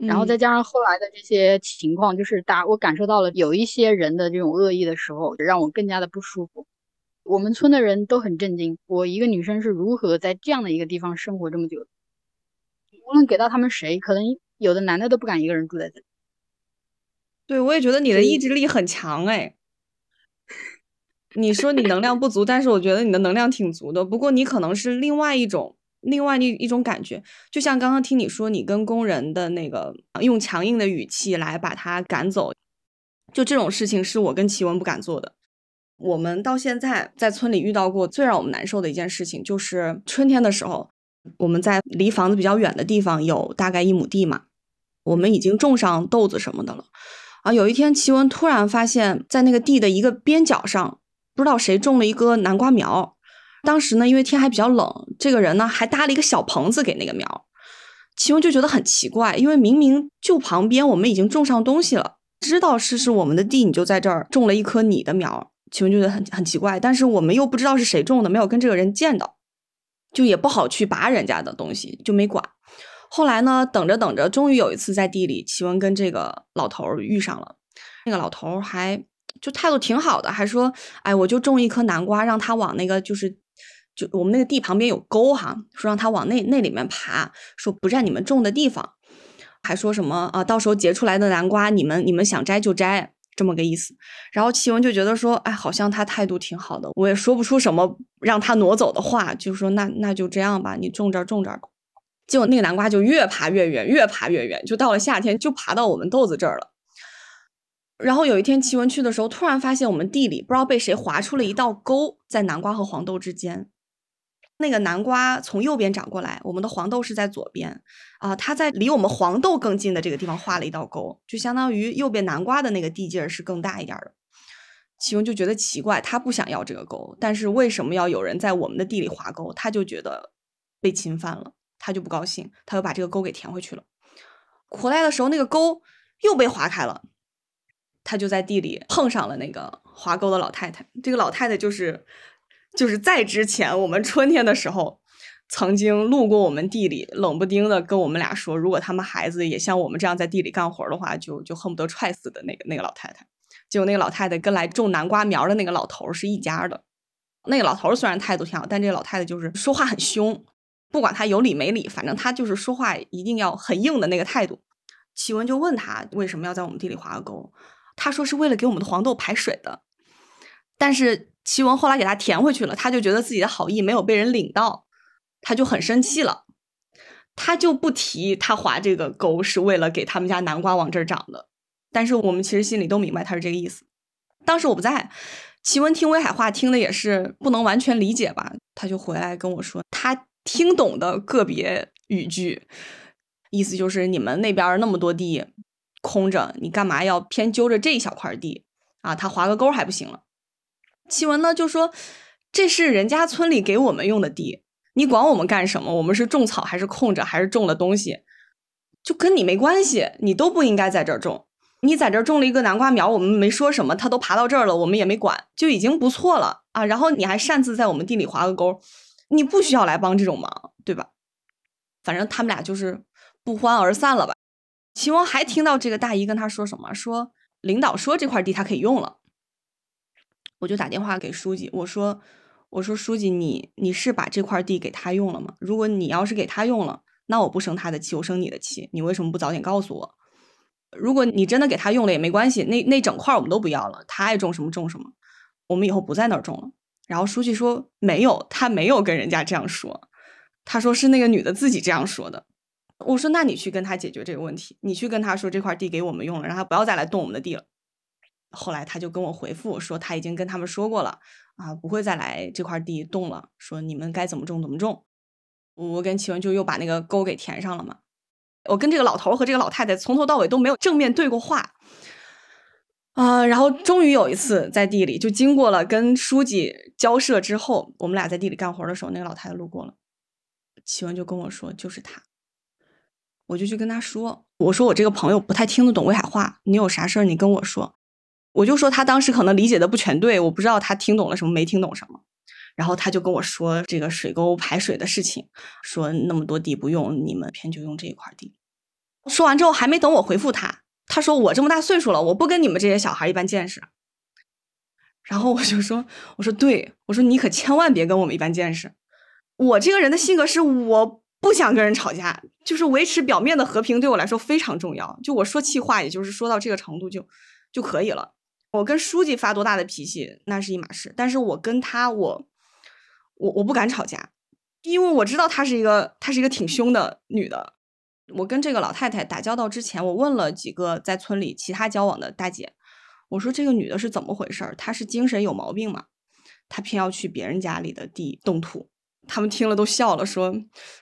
C: 然后再加上后来的这些情况，就是大我感受到了有一些人的这种恶意的时候，让我更加的不舒服。我们村的人都很震惊，我一个女生是如何在这样的一个地方生活这么久。无论给到他们谁，可能有的男的都不敢一个人住在这里。
B: 对，我也觉得你的意志力很强哎。你说你能量不足，但是我觉得你的能量挺足的。不过你可能是另外一种、另外一一种感觉。就像刚刚听你说，你跟工人的那个用强硬的语气来把他赶走，就这种事情是我跟奇文不敢做的。我们到现在在村里遇到过最让我们难受的一件事情，就是春天的时候。我们在离房子比较远的地方有大概一亩地嘛，我们已经种上豆子什么的了。啊，有一天奇文突然发现，在那个地的一个边角上，不知道谁种了一个南瓜苗。当时呢，因为天还比较冷，这个人呢还搭了一个小棚子给那个苗。齐文就觉得很奇怪，因为明明就旁边我们已经种上东西了，知道是是我们的地，你就在这儿种了一棵你的苗。齐文觉得很很奇怪，但是我们又不知道是谁种的，没有跟这个人见到。就也不好去拔人家的东西，就没管。后来呢，等着等着，终于有一次在地里，齐文跟这个老头遇上了。那个老头还就态度挺好的，还说：“哎，我就种一颗南瓜，让他往那个就是就我们那个地旁边有沟哈，说让他往那那里面爬，说不占你们种的地方。还说什么啊，到时候结出来的南瓜，你们你们想摘就摘。”这么个意思，然后齐文就觉得说，哎，好像他态度挺好的，我也说不出什么让他挪走的话，就说那那就这样吧，你种这儿种这儿。结果那个南瓜就越爬越远，越爬越远，就到了夏天就爬到我们豆子这儿了。然后有一天齐文去的时候，突然发现我们地里不知道被谁划出了一道沟，在南瓜和黄豆之间。那个南瓜从右边长过来，我们的黄豆是在左边啊。他在离我们黄豆更近的这个地方画了一道沟，就相当于右边南瓜的那个地界儿是更大一点的。启文就觉得奇怪，他不想要这个沟，但是为什么要有人在我们的地里划沟？他就觉得被侵犯了，他就不高兴，他又把这个沟给填回去了。回来的时候，那个沟又被划开了，他就在地里碰上了那个划沟的老太太。这个老太太就是。就是在之前，我们春天的时候，曾经路过我们地里，冷不丁的跟我们俩说，如果他们孩子也像我们这样在地里干活的话，就就恨不得踹死的那个那个老太太。结果那个老太太跟来种南瓜苗的那个老头是一家的。那个老头虽然态度挺好，但这个老太太就是说话很凶，不管他有理没理，反正他就是说话一定要很硬的那个态度。启文就问他为什么要在我们地里划个沟，他说是为了给我们的黄豆排水的，但是。齐文后来给他填回去了，他就觉得自己的好意没有被人领到，他就很生气了。他就不提他划这个沟是为了给他们家南瓜往这儿长的，但是我们其实心里都明白他是这个意思。当时我不在，齐文听威海话听的也是不能完全理解吧，他就回来跟我说他听懂的个别语句，意思就是你们那边那么多地空着，你干嘛要偏揪着这一小块地啊？他划个沟还不行了。奇文呢就说：“这是人家村里给我们用的地，你管我们干什么？我们是种草还是空着，还是种了东西？就跟你没关系，你都不应该在这儿种。你在这儿种了一个南瓜苗，我们没说什么，它都爬到这儿了，我们也没管，就已经不错了啊。然后你还擅自在我们地里划个沟，你不需要来帮这种忙，对吧？反正他们俩就是不欢而散了吧。秦王还听到这个大姨跟他说什么，说领导说这块地他可以用了，我就打电话给书记，我说我说书记你你是把这块地给他用了吗？如果你要是给他用了，那我不生他的气，我生你的气，你为什么不早点告诉我？如果你真的给他用了也没关系，那那整块我们都不要了，他爱种什么种什么，我们以后不在那儿种了。然后书记说没有，他没有跟人家这样说，他说是那个女的自己这样说的。我说那你去跟他解决这个问题，你去跟他说这块地给我们用了，让他不要再来动我们的地了。后来他就跟我回复说他已经跟他们说过了啊，不会再来这块地动了，说你们该怎么种怎么种。我跟齐文就又把那个沟给填上了嘛。我跟这个老头和这个老太太从头到尾都没有正面对过话，啊，然后终于有一次在地里，就经过了跟书记交涉之后，我们俩在地里干活的时候，那个老太太路过了，启文就跟我说就是他，我就去跟他说，我说我这个朋友不太听得懂威海话，你有啥事儿你跟我说，我就说他当时可能理解的不全对，我不知道他听懂了什么没听懂什么。然后他就跟我说这个水沟排水的事情，说那么多地不用，你们偏就用这一块地。说完之后还没等我回复他，他说我这么大岁数了，我不跟你们这些小孩一般见识。然后我就说，我说对，我说你可千万别跟我们一般见识。我这个人的性格是我不想跟人吵架，就是维持表面的和平对我来说非常重要。就我说气话，也就是说到这个程度就就可以了。我跟书记发多大的脾气那是一码事，但是我跟他我。我我不敢吵架，因为我知道她是一个她是一个挺凶的女的。我跟这个老太太打交道之前，我问了几个在村里其他交往的大姐，我说这个女的是怎么回事？她是精神有毛病吗？她偏要去别人家里的地动土。他们听了都笑了，说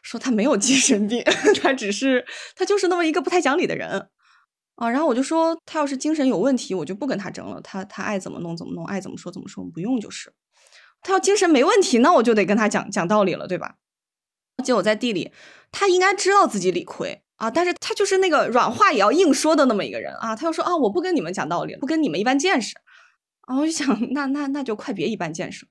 B: 说她没有精神病，[laughs] 她只是她就是那么一个不太讲理的人啊。然后我就说，他要是精神有问题，我就不跟他争了。他他爱怎么弄怎么弄，爱怎么说怎么说，不用就是。他要精神没问题，那我就得跟他讲讲道理了，对吧？结果在地里，他应该知道自己理亏啊，但是他就是那个软话也要硬说的那么一个人啊。他又说啊，我不跟你们讲道理，不跟你们一般见识啊。我就想，那那那就快别一般见识。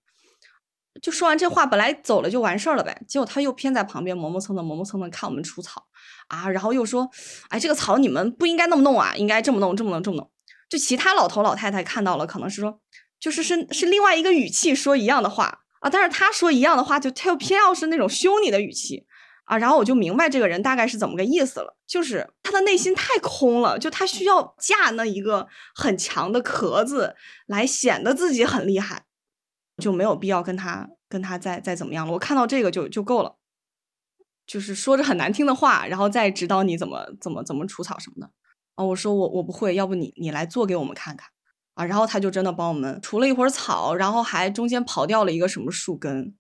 B: 就说完这话，本来走了就完事儿了呗。结果他又偏在旁边磨磨蹭蹭、磨磨蹭蹭看我们除草啊，然后又说，哎，这个草你们不应该那么弄啊，应该这么弄，这么弄，这么弄。就其他老头老太太看到了，可能是说。就是是是另外一个语气说一样的话啊，但是他说一样的话，就他又偏要是那种凶你的语气啊，然后我就明白这个人大概是怎么个意思了，就是他的内心太空了，就他需要架那一个很强的壳子来显得自己很厉害，就没有必要跟他跟他再再怎么样了。我看到这个就就够了，就是说着很难听的话，然后再指导你怎么怎么怎么除草什么的啊。我说我我不会，要不你你来做给我们看看。啊，然后他就真的帮我们除了一会儿草，然后还中间刨掉了一个什么树根，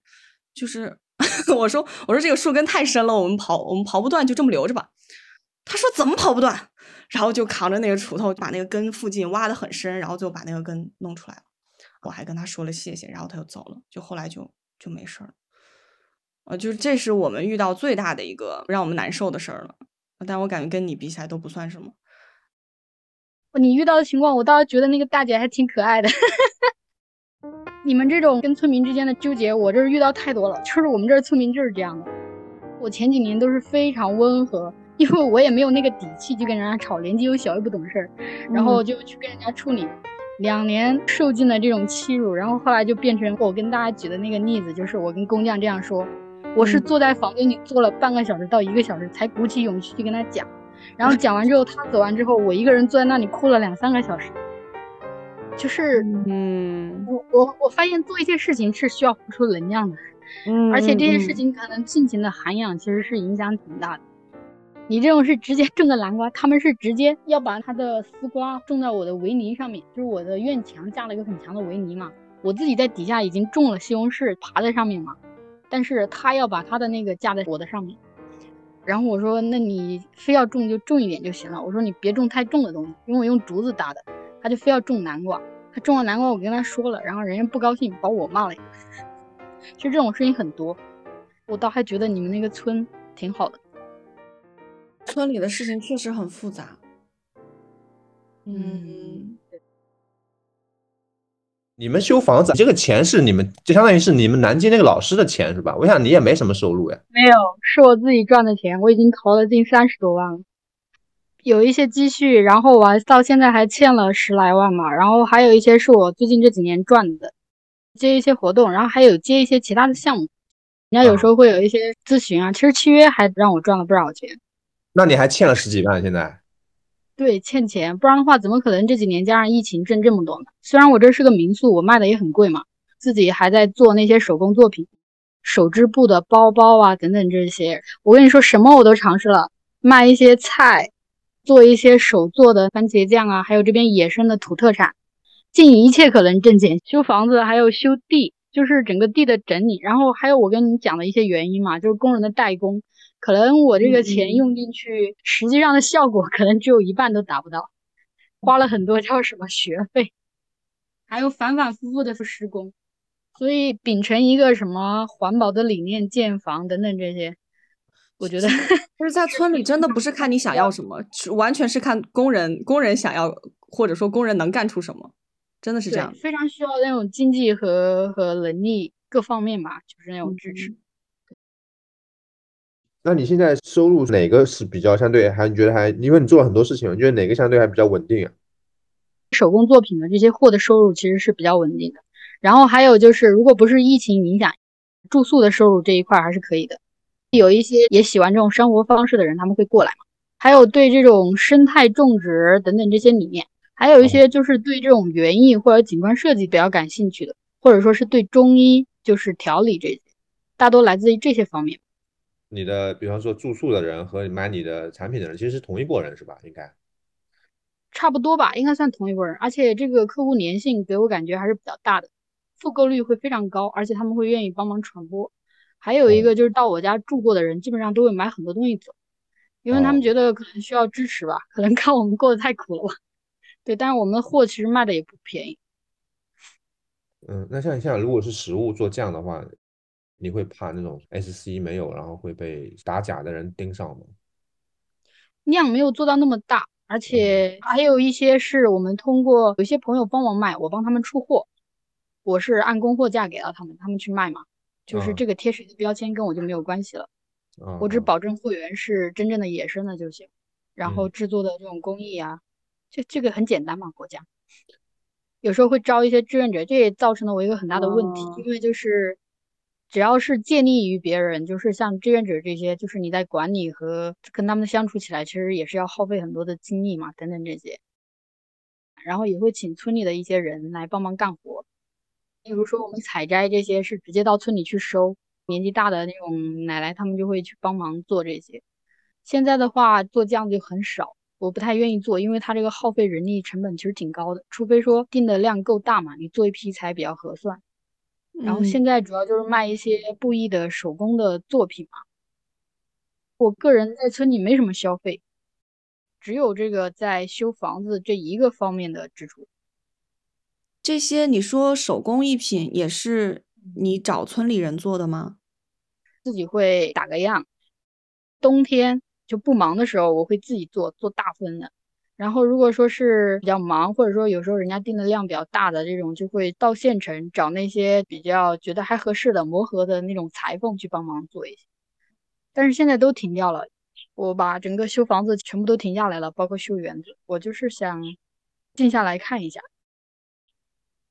B: 就是 [laughs] 我说我说这个树根太深了，我们刨我们刨不断，就这么留着吧。他说怎么刨不断？然后就扛着那个锄头把那个根附近挖的很深，然后就把那个根弄出来了。我还跟他说了谢谢，然后他就走了，就后来就就没事儿了。啊，就是这是我们遇到最大的一个让我们难受的事儿了。但我感觉跟你比起来都不算什么。
C: 你遇到的情况，我倒是觉得那个大姐还挺可爱的。[laughs] 你们这种跟村民之间的纠结，我这儿遇到太多了。就是我们这儿村民就是这样的。我前几年都是非常温和，因为我也没有那个底气去跟人家吵，年纪又小又不懂事儿，然后就去跟人家处理。两年受尽了这种欺辱，然后后来就变成我跟大家举的那个例子，就是我跟工匠这样说，我是坐在房间里坐了半个小时到一个小时，才鼓起勇气去跟他讲。然后讲完之后，他走完之后，我一个人坐在那里哭了两三个小时。就是，嗯，我我我发现做一些事情是需要付出能量的，嗯，而且这些事情可能性情的涵养其实是影响挺大的。你这种是直接种的南瓜，他们是直接要把他的丝瓜种在我的围篱上面，就是我的院墙架了一个很强的围篱嘛，我自己在底下已经种了西红柿，爬在上面嘛，但是他要把他的那个架在我的上面。然后我说，那你非要种就种一点就行了。我说你别种太重的东西，因为我用竹子搭的。他就非要种南瓜，他种了南瓜，我跟他说了，然后人家不高兴，把我骂了一顿。其实这种事情很多，我倒还觉得你们那个村挺好的。
B: 村里的事情确实很复杂。
C: 嗯，
D: 你们修房子，这个钱是你们，就相当于是你们南京那个老师的钱是吧？我想你也没什么收入呀。
C: 没有，是我自己赚的钱，我已经投了近三十多万了，有一些积蓄，然后我到现在还欠了十来万嘛，然后还有一些是我最近这几年赚的，接一些活动，然后还有接一些其他的项目，人家有时候会有一些咨询啊，其实契约还让我赚了不少钱。
D: 那你还欠了十几万，现在？
C: 对，欠钱，不然的话怎么可能这几年加上疫情挣这么多呢？虽然我这是个民宿，我卖的也很贵嘛，自己还在做那些手工作品，手织布的包包啊等等这些。我跟你说，什么我都尝试了，卖一些菜，做一些手做的番茄酱啊，还有这边野生的土特产，尽一切可能挣钱。修房子还有修地，就是整个地的整理，然后还有我跟你讲的一些原因嘛，就是工人的代工。可能我这个钱用进去，实际上的效果可能只有一半都达不到，花了很多叫什么学费，还有反反复复的施工，所以秉承一个什么环保的理念建房等等这些，我觉得 [laughs]
B: 就是在村里真的不是看你想要什么，完全是看工人工人想要或者说工人能干出什么，真的是这样，
C: 非常需要那种经济和和能力各方面吧，就是那种支持。
D: 那你现在收入哪个是比较相对还你觉得还因为你做了很多事情，你觉得哪个相对还比较稳定啊？
C: 手工作品的这些货的收入其实是比较稳定的。然后还有就是，如果不是疫情影响，住宿的收入这一块还是可以的。有一些也喜欢这种生活方式的人，他们会过来嘛。还有对这种生态种植等等这些理念，还有一些就是对这种园艺或者景观设计比较感兴趣的，或者说是对中医就是调理这些，大多来自于这些方面。
D: 你的，比方说住宿的人和买你的产品的人，其实是同一拨人，是吧？应该
C: 差不多吧，应该算同一拨人。而且这个客户粘性给我感觉还是比较大的，复购率会非常高，而且他们会愿意帮忙传播。还有一个就是到我家住过的人，基本上都会买很多东西走，因为他们觉得可能需要支持吧，可能看我们过得太苦了吧。对，但是我们的货其实卖的也不便宜。
D: 嗯，那像像如果是实物做酱的话。你会怕那种 SC 没有，然后会被打假的人盯上吗？
C: 量没有做到那么大，而且还有一些是我们通过有些朋友帮忙卖，我帮他们出货，我是按供货价给到他们，他们去卖嘛，就是这个贴谁的标签跟我就没有关系了，我只保证货源是真正的野生的就行，然后制作的这种工艺啊，这这个很简单嘛，国家。有时候会招一些志愿者，这也造成了我一个很大的问题，因为就是。只要是借力于别人，就是像志愿者这些，就是你在管理和跟他们相处起来，其实也是要耗费很多的精力嘛，等等这些。然后也会请村里的一些人来帮忙干活，比如说我们采摘这些是直接到村里去收，年纪大的那种奶奶他们就会去帮忙做这些。现在的话做酱就很少，我不太愿意做，因为它这个耗费人力成本其实挺高的，除非说订的量够大嘛，你做一批才比较合算。然后现在主要就是卖一些布艺的手工的作品嘛。我个人在村里没什么消费，只有这个在修房子这一个方面的支出。
B: 这些你说手工艺品也是你找村里人做的吗？
C: 自己会打个样，冬天就不忙的时候，我会自己做做大份的。然后，如果说是比较忙，或者说有时候人家订的量比较大的这种，就会到县城找那些比较觉得还合适的磨合的那种裁缝去帮忙做一些。但是现在都停掉了，我把整个修房子全部都停下来了，包括修园子。我就是想静下来看一下，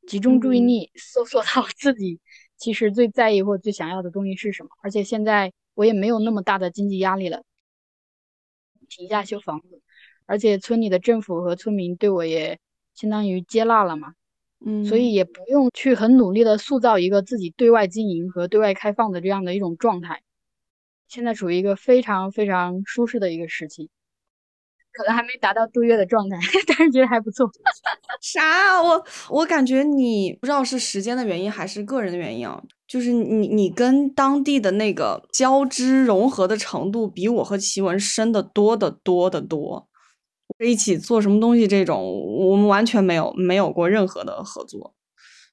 C: 集中注意力，搜索到自己其实最在意或最想要的东西是什么。而且现在我也没有那么大的经济压力了，停下修房子。而且村里的政府和村民对我也相当于接纳了嘛，
B: 嗯，
C: 所以也不用去很努力的塑造一个自己对外经营和对外开放的这样的一种状态。现在处于一个非常非常舒适的一个时期，可能还没达到度月的状态，[laughs] 但是觉得还不错。[laughs]
B: 啥？我我感觉你不知道是时间的原因还是个人的原因啊，就是你你跟当地的那个交织融合的程度比我和奇文深的多得多得多。一起做什么东西？这种我们完全没有没有过任何的合作，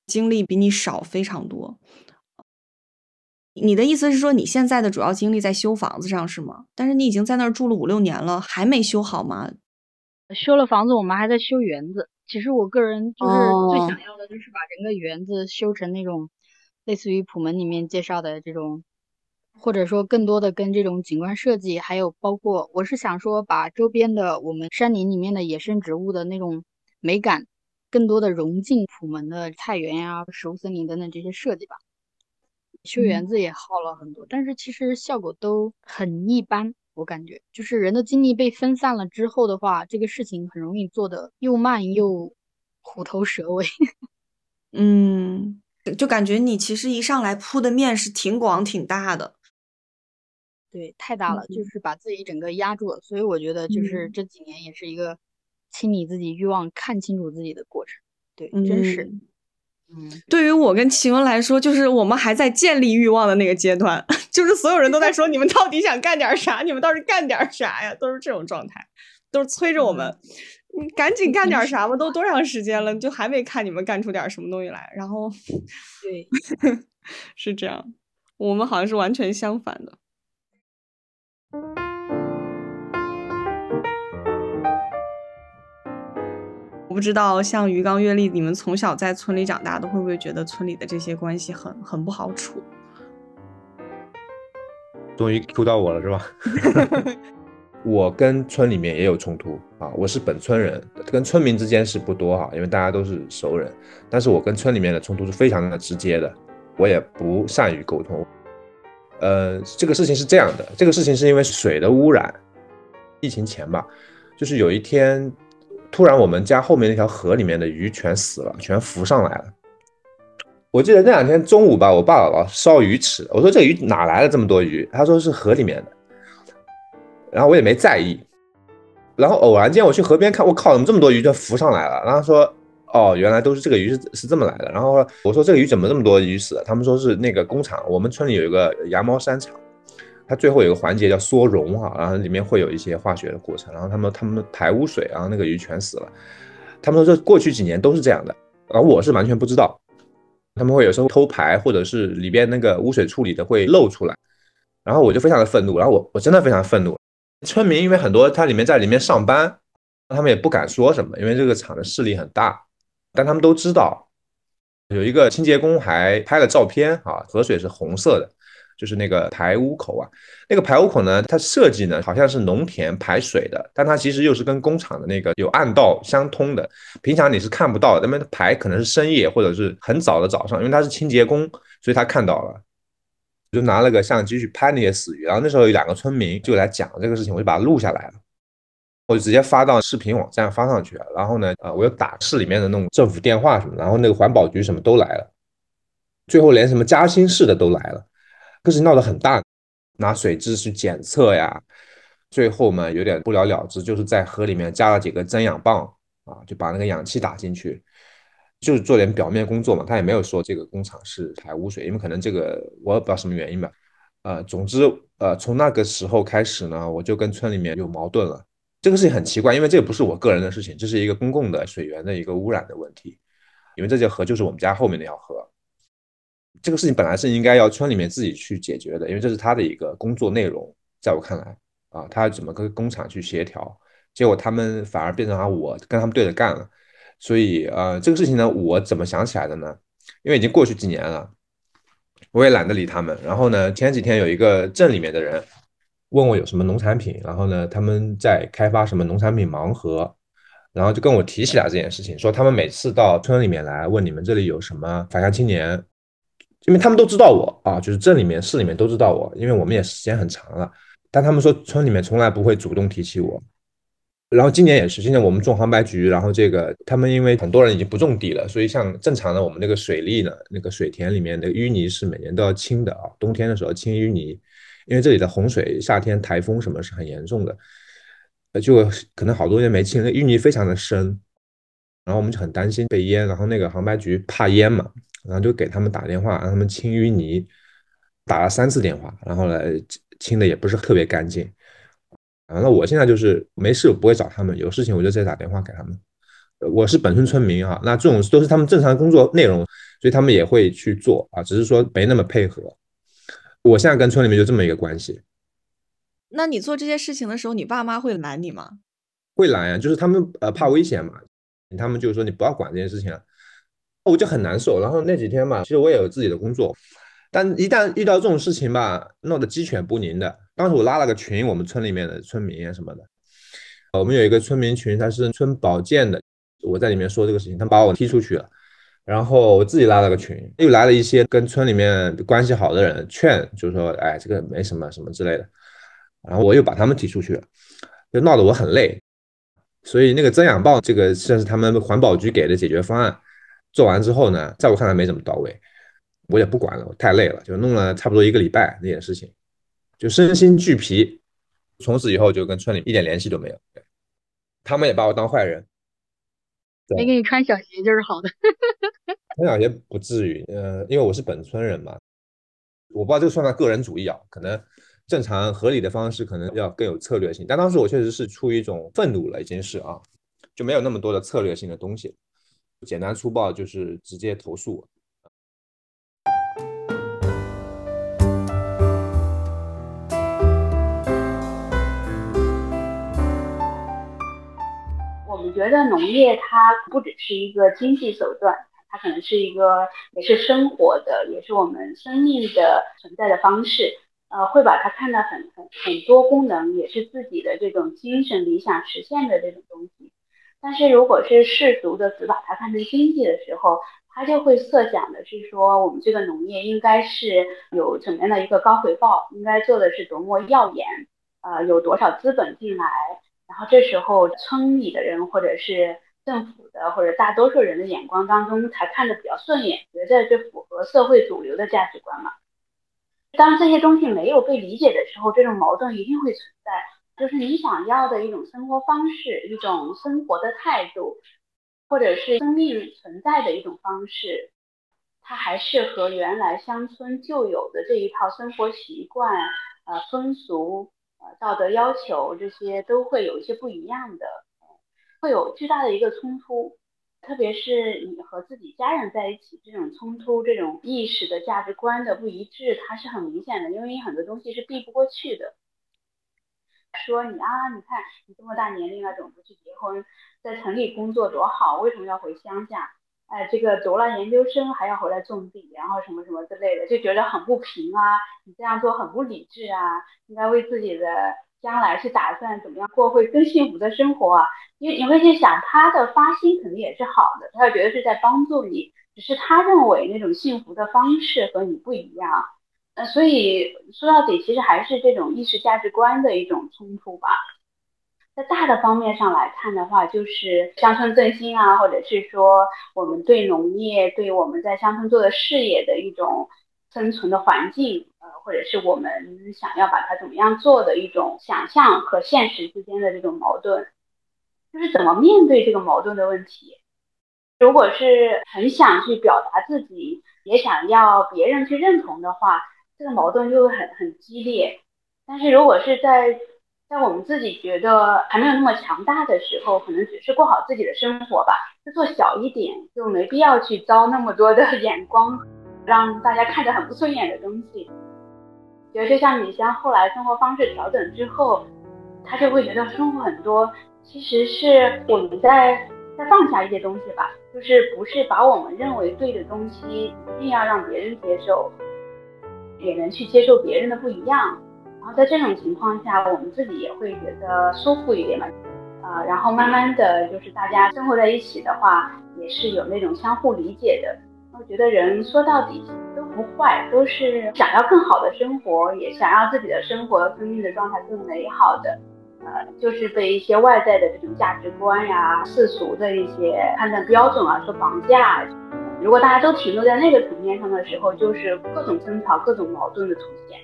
B: 经历比你少非常多。你的意思是说你现在的主要精力在修房子上是吗？但是你已经在那儿住了五六年了，还没修好吗？
C: 修了房子，我们还在修园子。其实我个人就是最想要的，就是把整个园子修成那种类似于普门里面介绍的这种，或者说更多的跟这种景观设计，还有包括我是想说把周边的我们山林里面的野生植物的那种美感，更多的融进普门的菜园呀、植物森林等等这些设计吧。修园子也耗了很多，但是其实效果都很一般。我感觉就是人的精力被分散了之后的话，这个事情很容易做的又慢又虎头蛇尾。[laughs]
B: 嗯，就感觉你其实一上来铺的面是挺广挺大的。
C: 对，太大了，就是把自己整个压住了。所以我觉得就是这几年也是一个清理自己欲望、看清楚自己的过程。对，真是。
B: 嗯，对于我跟奇文来说，就是我们还在建立欲望的那个阶段，[laughs] 就是所有人都在说你们到底想干点啥？你们倒是干点啥呀？都是这种状态，都是催着我们，你赶紧干点 [laughs] 啥吧！都多长时间了，就还没看你们干出点什么东西来。然后，
C: 对，[laughs]
B: 是这样，我们好像是完全相反的。我不知道，像鱼缸、月历，你们从小在村里长大的，会不会觉得村里的这些关系很很不好处？[laughs]
D: 终于 Q 到我了，是吧？[laughs] 我跟村里面也有冲突啊，我是本村人，跟村民之间是不多哈，因为大家都是熟人。但是我跟村里面的冲突是非常的直接的，我也不善于沟通。呃，这个事情是这样的，这个事情是因为水的污染，疫情前吧，就是有一天。突然，我们家后面那条河里面的鱼全死了，全浮上来了。我记得那两天中午吧，我爸姥姥烧鱼吃，我说这鱼哪来了这么多鱼？他说是河里面的，然后我也没在意。然后偶然间我去河边看，我靠，怎么这么多鱼就浮上来了？然后说哦，原来都是这个鱼是是这么来的。然后我说这个鱼怎么这么多鱼死？他们说是那个工厂，我们村里有一个羊毛衫厂。它最后有个环节叫缩溶哈，然后里面会有一些化学的过程，然后他们他们排污水，然后那个鱼全死了。他们说这过去几年都是这样的，而我是完全不知道。他们会有时候偷排，或者是里边那个污水处理的会漏出来，然后我就非常的愤怒，然后我我真的非常愤怒。村民因为很多他里面在里面上班，他们也不敢说什么，因为这个厂的势力很大，但他们都知道。有一个清洁工还拍了照片啊，河水是红色的。就是那个排污口啊，那个排污口呢，它设计呢好像是农田排水的，但它其实又是跟工厂的那个有暗道相通的，平常你是看不到，那么排可能是深夜或者是很早的早上，因为他是清洁工，所以他看到了，就拿了个相机去拍那些死鱼，然后那时候有两个村民就来讲这个事情，我就把它录下来了，我就直接发到视频网站发上去，然后呢，呃，我又打市里面的那种政府电话什么，然后那个环保局什么都来了，最后连什么嘉兴市的都来了。可是闹得很大，拿水质去检测呀，最后嘛有点不了了之，就是在河里面加了几个增氧棒啊，就把那个氧气打进去，就是做点表面工作嘛。他也没有说这个工厂是排污水，因为可能这个我也不知道什么原因吧。呃，总之呃，从那个时候开始呢，我就跟村里面有矛盾了。这个事情很奇怪，因为这个不是我个人的事情，这是一个公共的水源的一个污染的问题，因为这条河就是我们家后面那条河。这个事情本来是应该要村里面自己去解决的，因为这是他的一个工作内容。在我看来，啊，他怎么跟工厂去协调？结果他们反而变成啊，我跟他们对着干了。所以，呃，这个事情呢，我怎么想起来的呢？因为已经过去几年了，我也懒得理他们。然后呢，前几天有一个镇里面的人问我有什么农产品，然后呢，他们在开发什么农产品盲盒，然后就跟我提起来这件事情，说他们每次到村里面来问你们这里有什么返乡青年。因为他们都知道我啊，就是镇里面、市里面都知道我，因为我们也时间很长了。但他们说村里面从来不会主动提起我。然后今年也是，今年我们种杭白菊，然后这个他们因为很多人已经不种地了，所以像正常的我们那个水利呢，那个水田里面的淤泥是每年都要清的啊。冬天的时候清淤泥，因为这里的洪水、夏天台风什么是很严重的，就可能好多年没清，那淤泥非常的深，然后我们就很担心被淹，然后那个航拍局怕淹嘛。然后就给他们打电话，让他们清淤泥，打了三次电话，然后呢清的也不是特别干净。啊，那我现在就是没事我不会找他们，有事情我就直接打电话给他们。我是本村村民啊，那这种都是他们正常工作内容，所以他们也会去做啊，只是说没那么配合。我现在跟村里面就这么一个关系。
B: 那你做这些事情的时候，你爸妈会拦你吗？
D: 会拦呀，就是他们呃怕危险嘛，他们就是说你不要管这件事情了，我就很难受。然后那几天嘛，其实我也有自己的工作，但一旦遇到这种事情吧，闹得鸡犬不宁的。当时我拉了个群，我们村里面的村民啊什么的，我们有一个村民群，他是村保健的，我在里面说这个事情，他把我踢出去了。然后我自己拉了个群，又来了一些跟村里面关系好的人劝，就是说，哎，这个没什么什么之类的。然后我又把他们踢出去了，就闹得我很累。所以那个增氧泵这个算是他们环保局给的解决方案。做完之后呢，在我看来没怎么到位，我也不管了，我太累了，就弄了差不多一个礼拜那件事情，就身心俱疲。从此以后就跟村里一点联系都没有，他们也把我当坏人。
C: 没给你穿小鞋就是好的。
D: 穿小鞋不至于，呃，因为我是本村人嘛，我不知道这个算不算个人主义啊？可能正常合理的方式可能要更有策略性，但当时我确实是出于一种愤怒了，已经是啊，就没有那么多的策略性的东西，简单粗暴就是直接投诉。
A: 我们觉得农业它不只是一个经济手段，它可能是一个也是生活的，也是我们生命的存在的方式。呃，会把它看得很很很多功能，也是自己的这种精神理想实现的这种东西。但是如果是世俗的只把它看成经济的时候，他就会设想的是说，我们这个农业应该是有怎么样的一个高回报，应该做的是多么耀眼，呃，有多少资本进来。然后这时候，村里的人或者是政府的或者大多数人的眼光当中，才看得比较顺眼，觉得这符合社会主流的价值观嘛。当这些东西没有被理解的时候，这种矛盾一定会存在。就是你想要的一种生活方式、一种生活的态度，或者是生命存在的一种方式，它还是和原来乡村旧有的这一套生活习惯、呃风俗。呃，道德要求这些都会有一些不一样的，会有巨大的一个冲突，特别是你和自己家人在一起，这种冲突、这种意识的价值观的不一致，它是很明显的，因为很多东西是避不过去的。说你啊，你看你这么大年龄了，怎么不去结婚，在城里工作多好，为什么要回乡下？哎，这个读了研究生还要回来种地，然后什么什么之类的，就觉得很不平啊！你这样做很不理智啊！应该为自己的将来是打算，怎么样过会更幸福的生活啊？因为你会去想，他的发心肯定也是好的，他觉得是在帮助你，只是他认为那种幸福的方式和你不一样。呃，所以说到底，其实还是这种意识价值观的一种冲突吧。在大的方面上来看的话，就是乡村振兴啊，或者是说我们对农业、对我们在乡村做的事业的一种生存的环境，呃，或者是我们想要把它怎么样做的一种想象和现实之间的这种矛盾，就是怎么面对这个矛盾的问题。如果是很想去表达自己，也想要别人去认同的话，这个矛盾就会很很激烈。但是如果是在在我们自己觉得还没有那么强大的时候，可能只是过好自己的生活吧，就做小一点，就没必要去招那么多的 [laughs] 眼光，让大家看着很不顺眼的东西。觉得就像你像后来生活方式调整之后，他就会觉得舒服很多其实是我们在在放下一些东西吧，就是不是把我们认为对的东西一定要让别人接受，也能去接受别人的不一样。然后在这种情况下，我们自己也会觉得舒服一点嘛，啊，然后慢慢的就是大家生活在一起的话，也是有那种相互理解的。我觉得人说到底都不坏，都是想要更好的生活，也想要自己的生活、生命的状态更美好的，呃，就是被一些外在的这种价值观呀、世俗的一些判断标准啊所绑架。如果大家都停留在那个层面上的时候，就是各种争吵、各种矛盾的出现。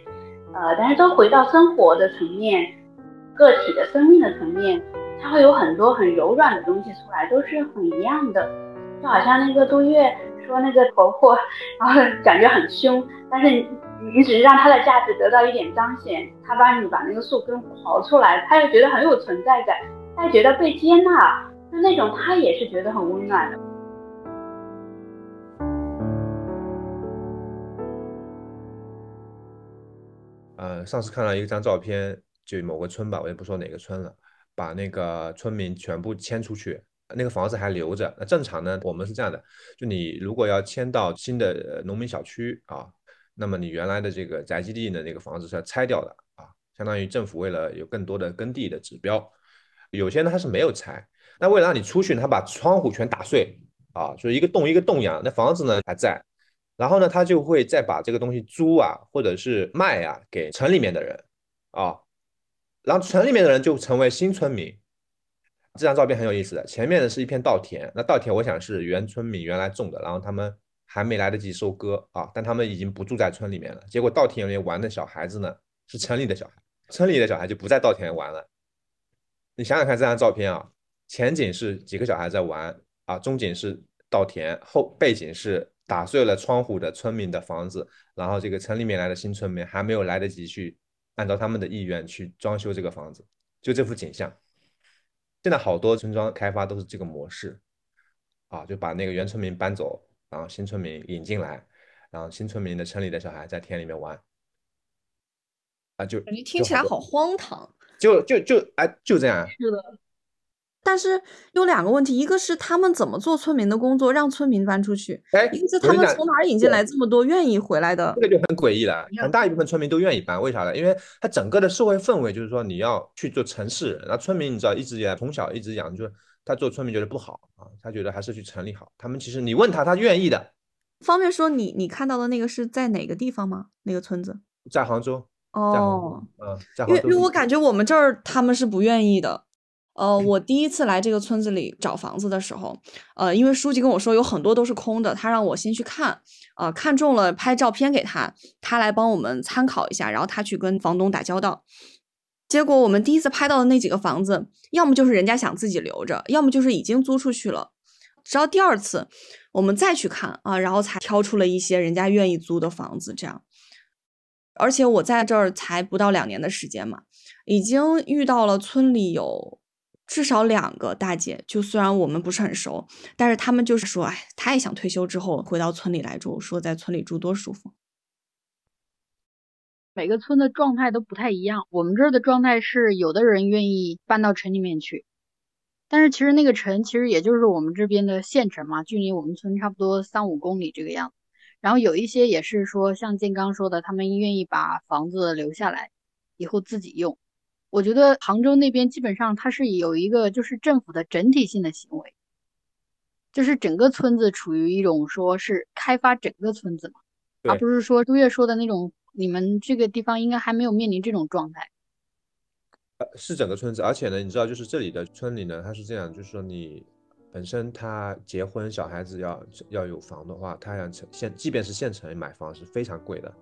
A: 呃，但是都回到生活的层面，个体的生命的层面，它会有很多很柔软的东西出来，都是很一样的。就好像那个杜月说那个婆婆，[laughs] 然后感觉很凶，但是你你只是让她的价值得到一点彰显，她帮你把那个树根刨出来，她又觉得很有存在感，她觉得被接纳，就那种她也是觉得很温暖的。
D: 呃，上次看到一张照片，就某个村吧，我也不说哪个村了，把那个村民全部迁出去，那个房子还留着。那正常呢，我们是这样的，就你如果要迁到新的农民小区啊，那么你原来的这个宅基地的那个房子是要拆掉的啊，相当于政府为了有更多的耕地的指标，有些呢它是没有拆，那为了让你出去，他把窗户全打碎啊，就一个洞一个洞一样，那房子呢还在。然后呢，他就会再把这个东西租啊，或者是卖啊，给城里面的人啊，然后城里面的人就成为新村民。这张照片很有意思的，前面的是一片稻田，那稻田我想是原村民原来种的，然后他们还没来得及收割啊，但他们已经不住在村里面了。结果稻田里面玩的小孩子呢，是城里的小孩，村里的小孩就不在稻田玩了。你想想看这张照片啊，前景是几个小孩在玩啊，中景是稻田，后背景是。打碎了窗户的村民的房子，然后这个城里面来的新村民还没有来得及去按照他们的意愿去装修这个房子，就这幅景象。现在好多村庄开发都是这个模式，啊，就把那个原村民搬走，然后新村民引进来，然后新村民的城里的小孩在田里面玩，啊，就
B: 感觉听起来好荒唐，
D: 就就就哎，就这样，
C: 是的。
B: 但是有两个问题，一个是他们怎么做村民的工作，让村民搬出去；
D: 哎，
B: 一个是他们从哪儿引进来这么多愿意回来的？
D: 这个就很诡异了。很大一部分村民都愿意搬，为啥呢？因为他整个的社会氛围就是说你要去做城市人，那村民你知道一直以来从小一直养，就是他做村民觉得不好啊，他觉得还是去城里好。他们其实你问他，他愿意的。
B: 方便说你你看到的那个是在哪个地方吗？那个村子
D: 在杭州。
B: 哦，
D: 嗯，
B: 因为因为我感觉我们这儿他们是不愿意的。呃，我第一次来这个村子里找房子的时候，呃，因为书记跟我说有很多都是空的，他让我先去看，啊，看中了拍照片给他，他来帮我们参考一下，然后他去跟房东打交道。结果我们第一次拍到的那几个房子，要么就是人家想自己留着，要么就是已经租出去了。直到第二次我们再去看啊，然后才挑出了一些人家愿意租的房子。这样，而且我在这儿才不到两年的时间嘛，已经遇到了村里有。至少两个大姐，就虽然我们不是很熟，但是他们就是说，哎，他也想退休之后回到村里来住，说在村里住多舒服。
C: 每个村的状态都不太一样，我们这儿的状态是，有的人愿意搬到城里面去，但是其实那个城其实也就是我们这边的县城嘛，距离我们村差不多三五公里这个样子。然后有一些也是说，像建刚说的，他们愿意把房子留下来，以后自己用。我觉得杭州那边基本上它是有一个就是政府的整体性的行为，就是整个村子处于一种说是开发整个村子嘛，而不是说朱越说的那种，你们这个地方应该还没有面临这种状态。
D: 呃，是整个村子，而且呢，你知道就是这里的村里呢，它是这样，就是说你本身他结婚小孩子要要有房的话，他想县即便是县城买房是非常贵的。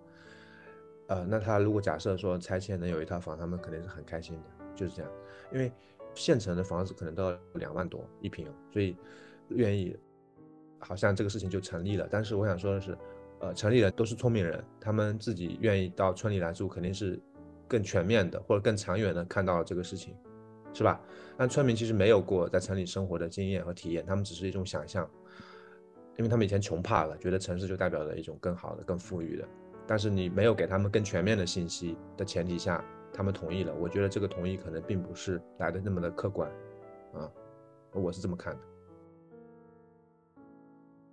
D: 呃，那他如果假设说拆迁能有一套房，他们肯定是很开心的，就是这样。因为县城的房子可能都要两万多一平，所以愿意，好像这个事情就成立了。但是我想说的是，呃，城里人都是聪明人，他们自己愿意到村里来住，肯定是更全面的或者更长远的看到了这个事情，是吧？但村民其实没有过在城里生活的经验和体验，他们只是一种想象，因为他们以前穷怕了，觉得城市就代表了一种更好的、更富裕的。但是你没有给他们更全面的信息的前提下，他们同意了。我觉得这个同意可能并不是来的那么的客观，啊，我是这么看的。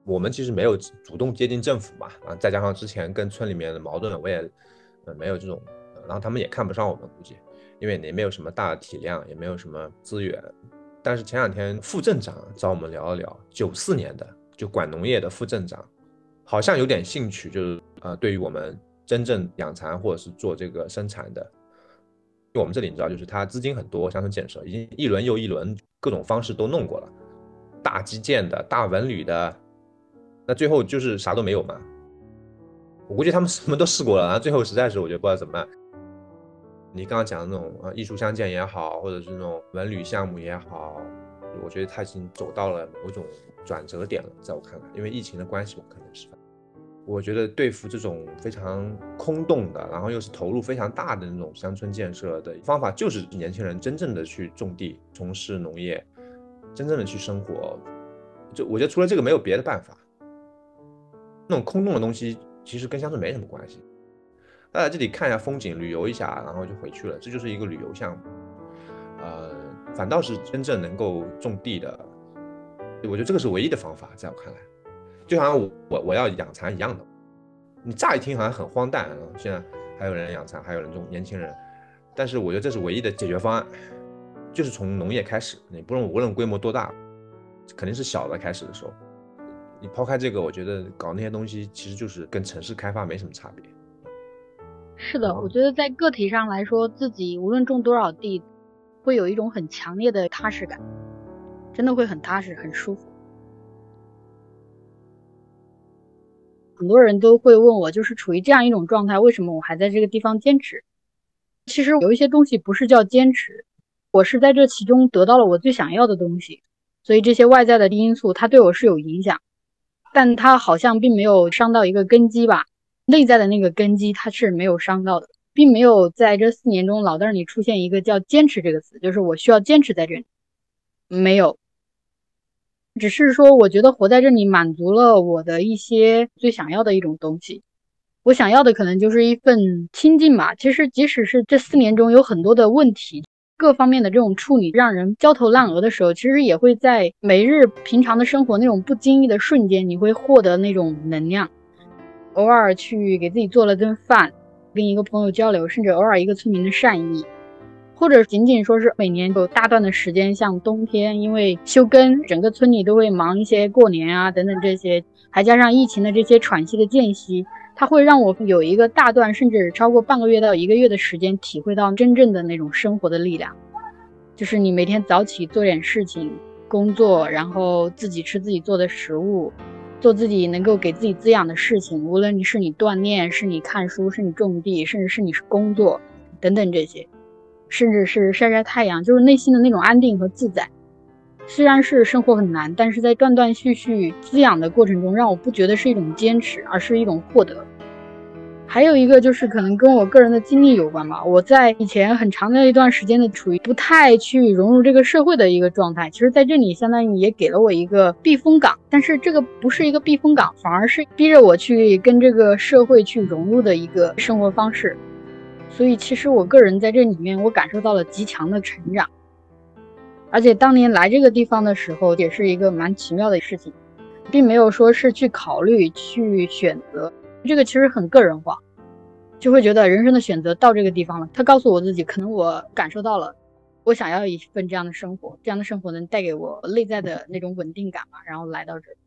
D: 我们其实没有主动接近政府嘛，啊，再加上之前跟村里面的矛盾，我也呃没有这种，然后他们也看不上我们，估计因为你没有什么大的体量，也没有什么资源。但是前两天副镇长找我们聊了聊，九四年的就管农业的副镇长。好像有点兴趣，就是呃，对于我们真正养蚕或者是做这个生产的，因为我们这里你知道，就是它资金很多，乡村建设已经一轮又一轮各种方式都弄过了，大基建的大文旅的，那最后就是啥都没有嘛。我估计他们 [laughs] 什么都试过了，然后最后实在是我觉得不知道怎么办。你刚刚讲的那种呃艺术相见也好，或者是那种文旅项目也好，我觉得它已经走到了某种。转折点了，在我看来，因为疫情的关系吧，可能是。我觉得对付这种非常空洞的，然后又是投入非常大的那种乡村建设的方法，就是年轻人真正的去种地、从事农业，真正的去生活。就我觉得除了这个没有别的办法。那种空洞的东西其实跟乡村没什么关系。来这里看一下风景，旅游一下，然后就回去了，这就是一个旅游项目。呃，反倒是真正能够种地的，我觉得这个是唯一的方法，在我看来，就好像我我我要养蚕一样的。你乍一听好像很荒诞，现在还有人养蚕，还有人种年轻人，但是我觉得这是唯一的解决方案，就是从农业开始，你不论无论规模多大，肯定是小的开始的时候。你抛开这个，我觉得搞那些东西其实就是跟城市开发没什么差别。
C: 是的，我觉得在个体上来说，自己无论种多少地，会有一种很强烈的踏实感，真的会很踏实、很舒服。很多人都会问我，就是处于这样一种状态，为什么我还在这个地方坚持？其实有一些东西不是叫坚持，我是在这其中得到了我最想要的东西，所以这些外在的因素它对我是有影响。但它好像并没有伤到一个根基吧，内在的那个根基它是没有伤到的，并没有在这四年中脑袋里出现一个叫坚持这个词，就是我需要坚持在这里，没有，只是说我觉得活在这里满足了我的一些最想要的一种东西，我想要的可能就是一份清静吧。其实即使是这四年中有很多的问题。各方面的这种处理让人焦头烂额的时候，其实也会在每日平常的生活那种不经意的瞬间，你会获得那种能量。偶尔去给自己做了顿饭，跟一个朋友交流，甚至偶尔一个村民的善意，或者仅仅说是每年有大段的时间，像冬天因为休耕，整个村里都会忙一些过年啊等等这些，还加上疫情的这些喘息的间隙。它会让我有一个大段，甚至超过半个月到一个月的时间，体会到真正的那种生活的力量。就是你每天早起做点事情，工作，然后自己吃自己做的食物，做自己能够给自己滋养的事情。无论你是你锻炼，是你看书，是你种地，甚至是你是工作，等等这些，甚至是晒晒太阳，就是内心的那种安定和自在。虽然是生活很难，但是在断断续续滋养的过程中，让我不觉得是一种坚持，而是一种获得。还有一个就是可能跟我个人的经历有关吧。我在以前很长的一段时间的处于不太去融入这个社会的一个状态，其实在这里相当于也给了我一个避风港。但是这个不是一个避风港，反而是逼着我去跟这个社会去融入的一个生活方式。所以其实我个人在这里面，我感受到了极强的成长。而且当年来这个地方的时候，也是一个蛮奇妙的事情，并没有说是去考虑、去选择，这个其实很个人化，就会觉得人生的选择到这个地方了。他告诉我自己，可能我感受到了，我想要一份这样的生活，这样的生活能带给我内在的那种稳定感吧，然后来到这里，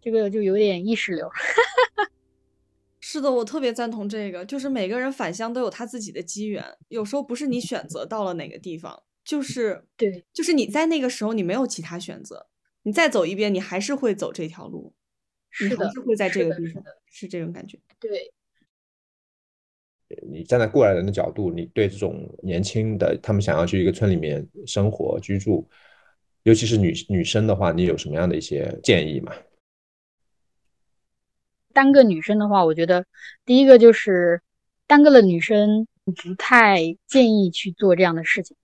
C: 这个就有点意识流。
B: 是的，我特别赞同这个，就是每个人返乡都有他自己的机缘，有时候不是你选择到了哪个地方。就是
C: 对，
B: 就是你在那个时候你没有其他选择，你再走一遍，你还是会走这条路，
C: 是
B: 的，是会在这个地
C: 方，
B: 是这种感觉。
C: 对，
D: 你站在过来人的角度，你对这种年轻的他们想要去一个村里面生活居住，尤其是女女生的话，你有什么样的一些建议吗？
C: 单个女生的话，我觉得第一个就是单个的女生不太建议去做这样的事情。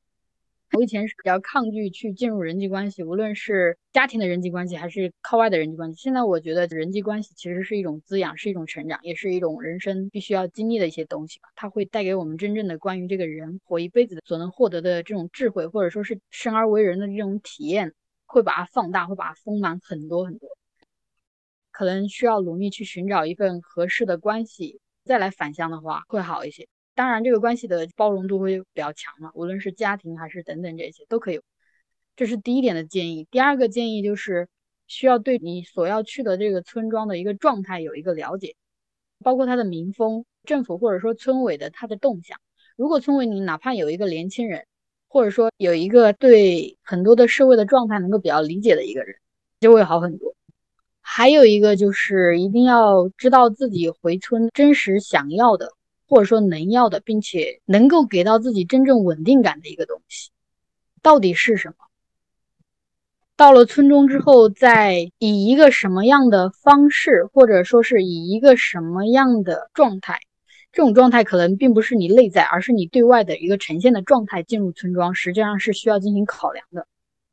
C: 我以前是比较抗拒去进入人际关系，无论是家庭的人际关系还是靠外的人际关系。现在我觉得人际关系其实是一种滋养，是一种成长，也是一种人生必须要经历的一些东西吧。它会带给我们真正的关于这个人活一辈子所能获得的这种智慧，或者说是生而为人的这种体验，会把它放大，会把它丰满很多很多。可能需要努力去寻找一份合适的关系，再来返乡的话会好一些。当然，这个关系的包容度会比较强嘛，无论是家庭还是等等这些都可以。这是第一点的建议。第二个建议就是需要对你所要去的这个村庄的一个状态有一个了解，包括它的民风、政府或者说村委的它的动向。如果村委里哪怕有一个年轻人，或者说有一个对很多的社会的状态能够比较理解的一个人，就会好很多。还有一个就是一定要知道自己回村真实想要的。或者说能要的，并且能够给到自己真正稳定感的一个东西，到底是什么？到了村中之后，再以一个什么样的方式，或者说是以一个什么样的状态，这种状态可能并不是你内在，而是你对外的一个呈现的状态进入村庄，实际上是需要进行考量的，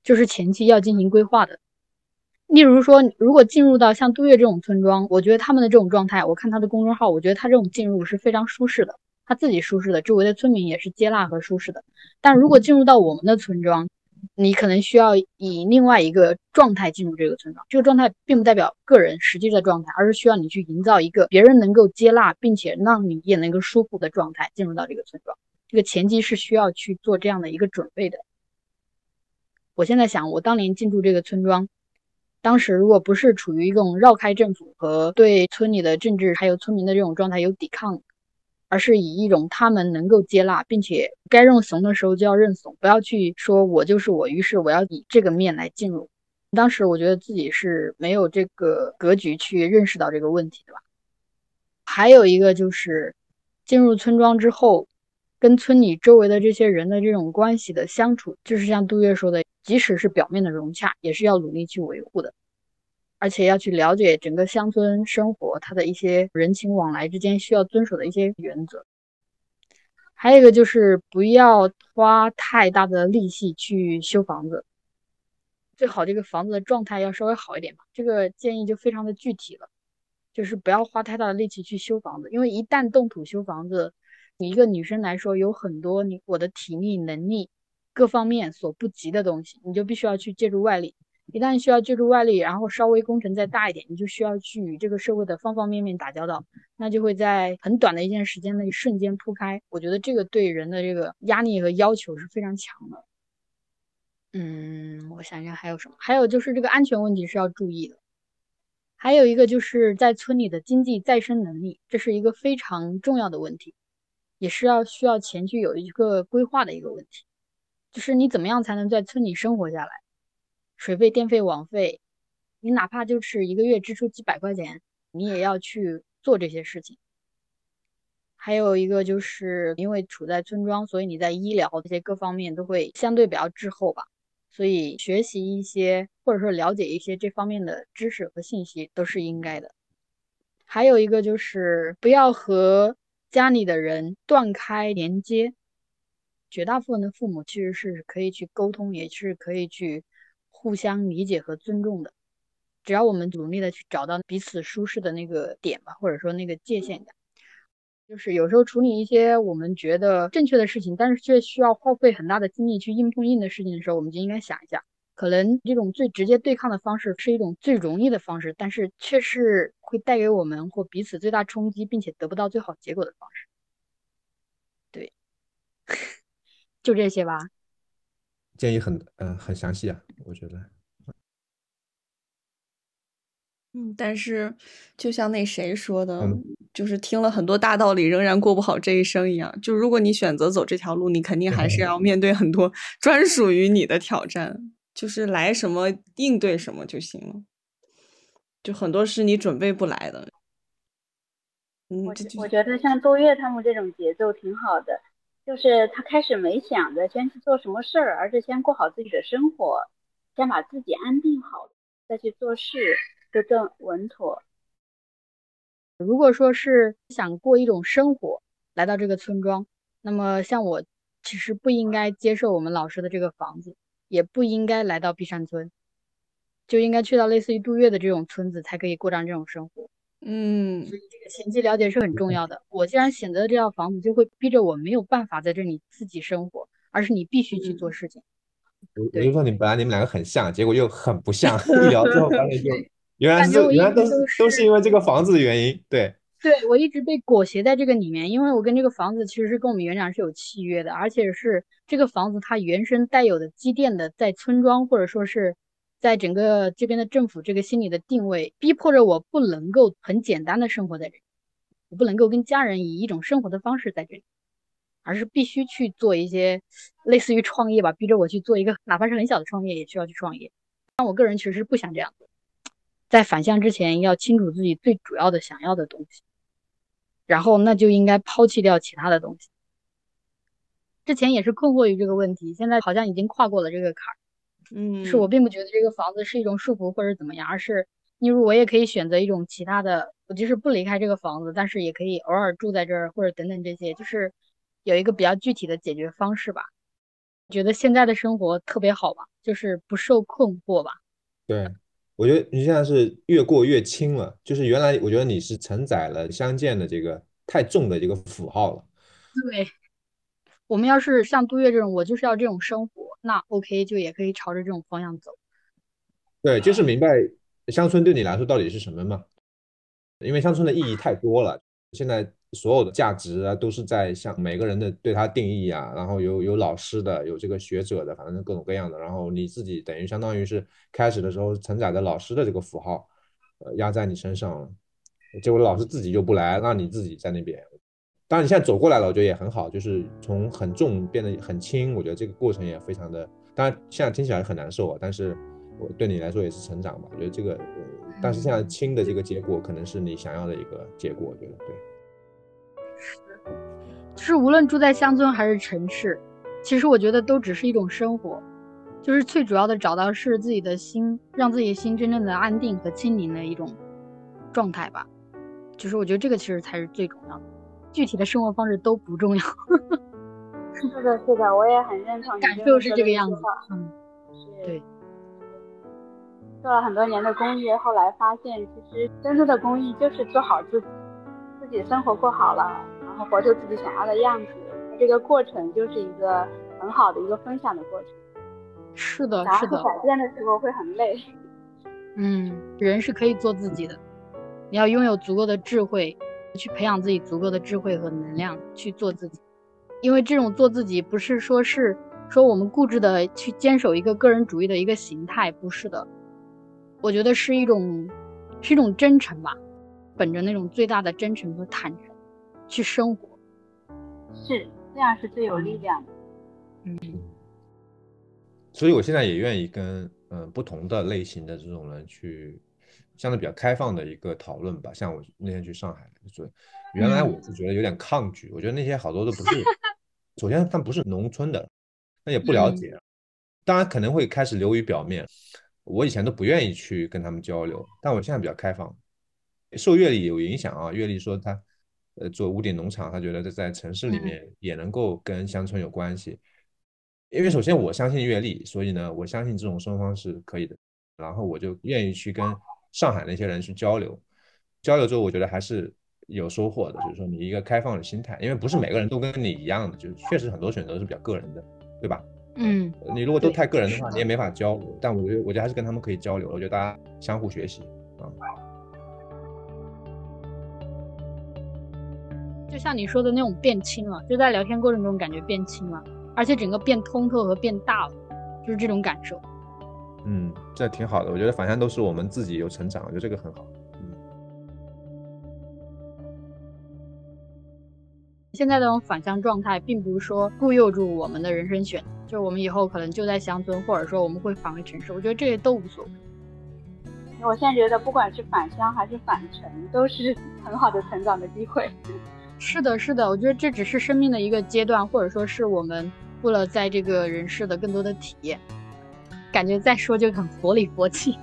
C: 就是前期要进行规划的。例如说，如果进入到像杜月这种村庄，我觉得他们的这种状态，我看他的公众号，我觉得他这种进入是非常舒适的，他自己舒适的，周围的村民也是接纳和舒适的。但如果进入到我们的村庄，你可能需要以另外一个状态进入这个村庄，这个状态并不代表个人实际的状态，而是需要你去营造一个别人能够接纳并且让你也能够舒服的状态进入到这个村庄。这个前期是需要去做这样的一个准备的。我现在想，我当年进驻这个村庄，当时如果不是处于一种绕开政府和对村里的政治还有村民的这种状态有抵抗。而是以一种他们能够接纳，并且该认怂的时候就要认怂，不要去说我就是我，于是我要以这个面来进入。当时我觉得自己是没有这个格局去认识到这个问题的吧。还有一个就是进入村庄之后，跟村里周围的这些人的这种关系的相处，就是像杜月说的，即使是表面的融洽，也是要努力去维护的。而且要去了解整个乡村生活，它的一些人情往来之间需要遵守的一些原则。还有一个就是不要花太大的力气去修房子，最好这个房子的状态要稍微好一点吧。这个建议就非常的具体了，就是不要花太大的力气去修房子，因为一旦动土修房子，你一个女生来说有很多你我的体力能力各方面所不及的东西，你就必须要去借助外力。一旦需要借助外力，然后稍微工程再大一点，你就需要去与这个社会的方方面面打交道，那就会在很短的一件时间内瞬间铺开。我觉得这个对人的这个压力和要求是非常强的。嗯，我想想还有什么？还有就是这个安全问题是要注意的。还有一个就是在村里的经济再生能力，这是一个非常重要的问题，也是要需要前期有一个规划的一个问题，就是你怎么样才能在村里生活下来？水费、电费、网费，你哪怕就是一个月支出几百块钱，你也要去做这些事情。还有一个就是因为处在村庄，所以你在医疗这些各方面都会相对比较滞后吧。所以学习一些或者说了解一些这方面的知识和信息都是应该的。还有一个就是不要和家里的人断开连接。绝大部分的父母其实是可以去沟通，也是可以去。互相理解和尊重的，只要我们努力的去找到彼此舒适的那个点吧，或者说那个界限感，就是有时候处理一些我们觉得正确的事情，但是却需要耗费很大的精力去硬碰硬的事情的时候，我们就应该想一下，可能这种最直接对抗的方式是一种最容易的方式，但是却是会带给我们或彼此最大冲击，并且得不到最好结果的方式。对，[laughs] 就这些吧。
D: 建议很嗯很详细啊，我觉得。
B: 嗯，但是就像那谁说的，就是听了很多大道理，仍然过不好这一生一样。就如果你选择走这条路，你肯定还是要面对很多 [laughs] 专属于你的挑战，就是来什么应对什么就行了。就很多是你准备不来的。
A: 嗯，我我觉得像多月他们这种节奏挺好的。就是他开始没想着先去做什么事儿，而是先过好自己的生活，先把自己安定好，再去做事，就更稳妥。
C: 如果说是想过一种生活，来到这个村庄，那么像我，其实不应该接受我们老师的这个房子，也不应该来到碧山村，就应该去到类似于杜月的这种村子，才可以过上这种生活。
B: 嗯，
C: 所以这个前期了解是很重要的。我既然选择这套房子，就会逼着我没有办法在这里自己生活，而是你必须去做事情。
D: 比如说，你本来你们两个很像，结果又很不像，[laughs] 一聊之后发现就原来是原来都是都是因为这个房子的原因。对，
C: 对我一直被裹挟在这个里面，因为我跟这个房子其实是跟我们园长是有契约的，而且是这个房子它原生带有的积淀的，在村庄或者说是。在整个这边的政府这个心理的定位，逼迫着我不能够很简单的生活在这里，我不能够跟家人以一种生活的方式在这里，而是必须去做一些类似于创业吧，逼着我去做一个哪怕是很小的创业，也需要去创业。但我个人其实是不想这样，在反向之前要清楚自己最主要的想要的东西，然后那就应该抛弃掉其他的东西。之前也是困惑于这个问题，现在好像已经跨过了这个坎儿。
B: 嗯，
C: 是我并不觉得这个房子是一种束缚或者怎么样，而是例如我也可以选择一种其他的，我就是不离开这个房子，但是也可以偶尔住在这儿或者等等这些，就是有一个比较具体的解决方式吧。觉得现在的生活特别好吧，就是不受困惑吧。
D: 对，我觉得你现在是越过越轻了，就是原来我觉得你是承载了相见的这个太重的一个符号了。
C: 对，我们要是像杜月这种，我就是要这种生活，那 OK 就也可以朝着这种方向走。
D: 对，就是明白乡村对你来说到底是什么嘛？因为乡村的意义太多了，现在所有的价值啊都是在向每个人的对它定义啊，然后有有老师的，有这个学者的，反正各种各样的，然后你自己等于相当于是开始的时候承载着老师的这个符号，呃压在你身上了，结果老师自己就不来，让你自己在那边。当然你现在走过来了，我觉得也很好，就是从很重变得很轻，我觉得这个过程也非常的，当然现在听起来很难受啊，但是我对你来说也是成长吧，我觉得这个。但是现在轻的这个结果，可能是你想要的一个结果，我觉得对。
C: 是，就是无论住在乡村还是城市，其实我觉得都只是一种生活，就是最主要的找到是自己的心，让自己的心真正的安定和清宁的一种状态吧。就是我觉得这个其实才是最重要的，具体的生活方式都不重要。[laughs]
A: 是的，是的，我也很认同。
C: 感受是这个样子，嗯，对。
A: 做了很多年的公益，后来发现，其实真正的公益就是做好自己，自己生活过好了，然后活出自己想要的样子。这个过程就是一个很好的一个分享的过程。
C: 是的，是的。
A: 改变的时候会很累。
C: 嗯，人是可以做自己的，你要拥有足够的智慧，去培养自己足够的智慧和能量去做自己。因为这种做自己，不是说是说我们固执的去坚守一个个人主义的一个形态，不是的。我觉得是一种，是一种真诚吧，本着那种最大的真诚和坦诚去生活，
A: 是这样是最有力量的。
C: 嗯，
D: 所以我现在也愿意跟嗯不同的类型的这种人去相对比较开放的一个讨论吧。像我那天去上海，就原来我是觉得有点抗拒，我觉得那些好多都不是，首先他们不是农村的，那也不了解，当然可能会开始流于表面。我以前都不愿意去跟他们交流，但我现在比较开放。受阅历有影响啊，阅历说他，呃，做屋顶农场，他觉得在城市里面也能够跟乡村有关系。因为首先我相信阅历，所以呢，我相信这种生活方式可以的。然后我就愿意去跟上海那些人去交流，交流之后我觉得还是有收获的，就是说你一个开放的心态，因为不是每个人都跟你一样的，就是确实很多选择是比较个人的，对吧？
C: 嗯，
D: 你如果都太个人的话，你也没法交流。但我觉得，我觉得还是跟他们可以交流。我觉得大家相互学习啊。
C: 就像你说的那种变轻了，就在聊天过程中感觉变轻了，而且整个变通透和变大了，就是这种感受。
D: 嗯，这挺好的。我觉得反向都是我们自己有成长，我觉得这个很好。嗯。
C: 现在这种反向状态，并不是说固有住我们的人生选择。就是我们以后可能就在乡村，或者说我们会返回城市，我觉得这些都无所谓。
A: 我现在觉得，不管是返乡还是返城，都是很好的成长的机会。
C: 是的，是的，我觉得这只是生命的一个阶段，或者说是我们为了在这个人世的更多的体验。感觉再说就很佛里佛气。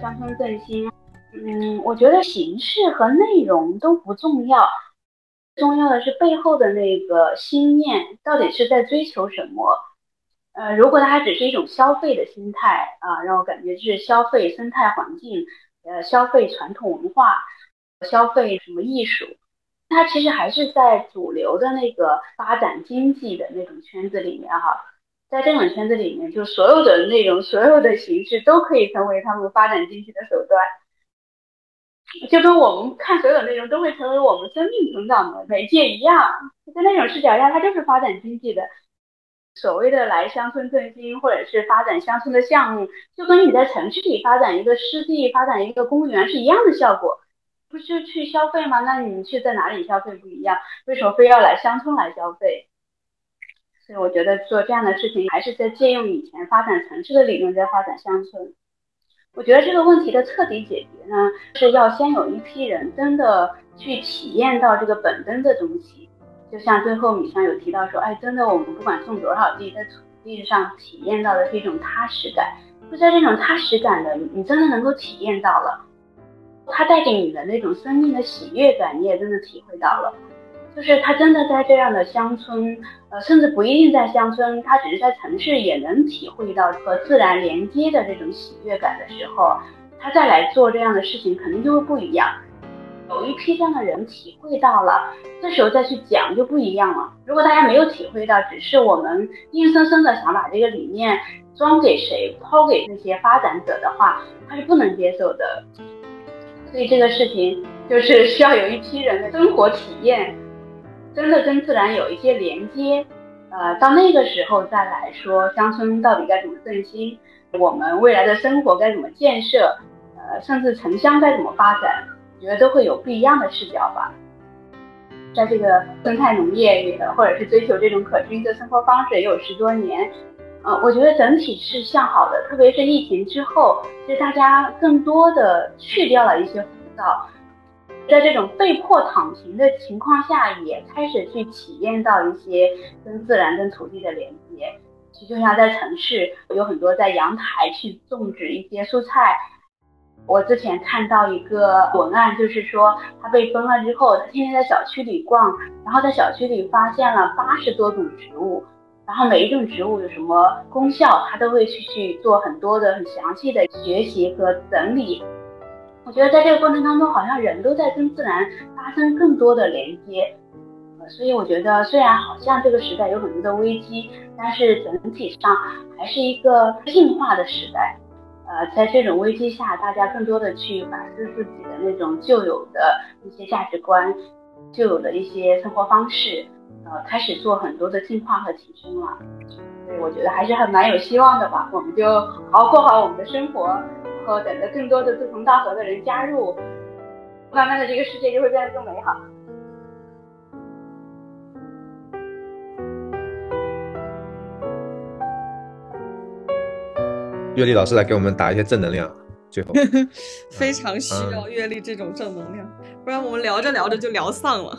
A: 乡村振兴。嗯，我觉得形式和内容都不重要，重要的是背后的那个心念到底是在追求什么。呃，如果它只是一种消费的心态啊，让我感觉就是消费生态环境，呃，消费传统文化，消费什么艺术，它其实还是在主流的那个发展经济的那种圈子里面哈，在这种圈子里面，就所有的内容、所有的形式都可以成为他们发展经济的手段。就跟我们看所有内容都会成为我们生命成长的媒介一样，在那种视角下，它就是发展经济的。所谓的来乡村振兴或者是发展乡村的项目，就跟你在城市里发展一个湿地、发展一个公园是一样的效果，不是去消费吗？那你去在哪里消费不一样？为什么非要来乡村来消费？所以我觉得做这样的事情，还是在借用以前发展城市的理论，在发展乡村。我觉得这个问题的彻底解决呢，是要先有一批人真的去体验到这个本真的东西。就像最后米香有提到说，哎，真的我们不管种多少地，在土地上体验到的是一种踏实感。就在这种踏实感的，你真的能够体验到了，它带给你的那种生命的喜悦感，你也真的体会到了。就是他真的在这样的乡村，呃，甚至不一定在乡村，他只是在城市也能体会到和自然连接的这种喜悦感的时候，他再来做这样的事情，肯定就会不一样。有一批这样的人体会到了，这时候再去讲就不一样了。如果大家没有体会到，只是我们硬生生的想把这个理念装给谁、抛给那些发展者的话，他是不能接受的。所以这个事情就是需要有一批人的生活体验，真的跟自然有一些连接。呃，到那个时候再来说乡村到底该怎么振兴，我们未来的生活该怎么建设，呃，甚至城乡该怎么发展。我觉得都会有不一样的视角吧，在这个生态农业里，或者是追求这种可持续的生活方式也有十多年，呃，我觉得整体是向好的。特别是疫情之后，其实大家更多的去掉了一些浮躁，在这种被迫躺平的情况下，也开始去体验到一些跟自然、跟土地的连接。其实就像在城市，有很多在阳台去种植一些蔬菜。我之前看到一个文案，就是说他被封了之后，他天天在小区里逛，然后在小区里发现了八十多种植物，然后每一种植物有什么功效，他都会去去做很多的很详细的学习和整理。我觉得在这个过程当中，好像人都在跟自然发生更多的连接，呃所以我觉得虽然好像这个时代有很多的危机，但是整体上还是一个进化的时代。呃，在这种危机下，大家更多的去反思自己的那种旧有的一些价值观，旧有的一些生活方式，呃，开始做很多的进化和提升了。所以我觉得还是很蛮有希望的吧。我们就好好过好我们的生活，然后等着更多的志同道合的人加入，慢慢的这个世界就会变得更美好。
D: 阅历老师来给我们打一些正能量，最后 [laughs]
B: 非常需要阅历这种正能量，不然我们聊着聊着就聊丧了。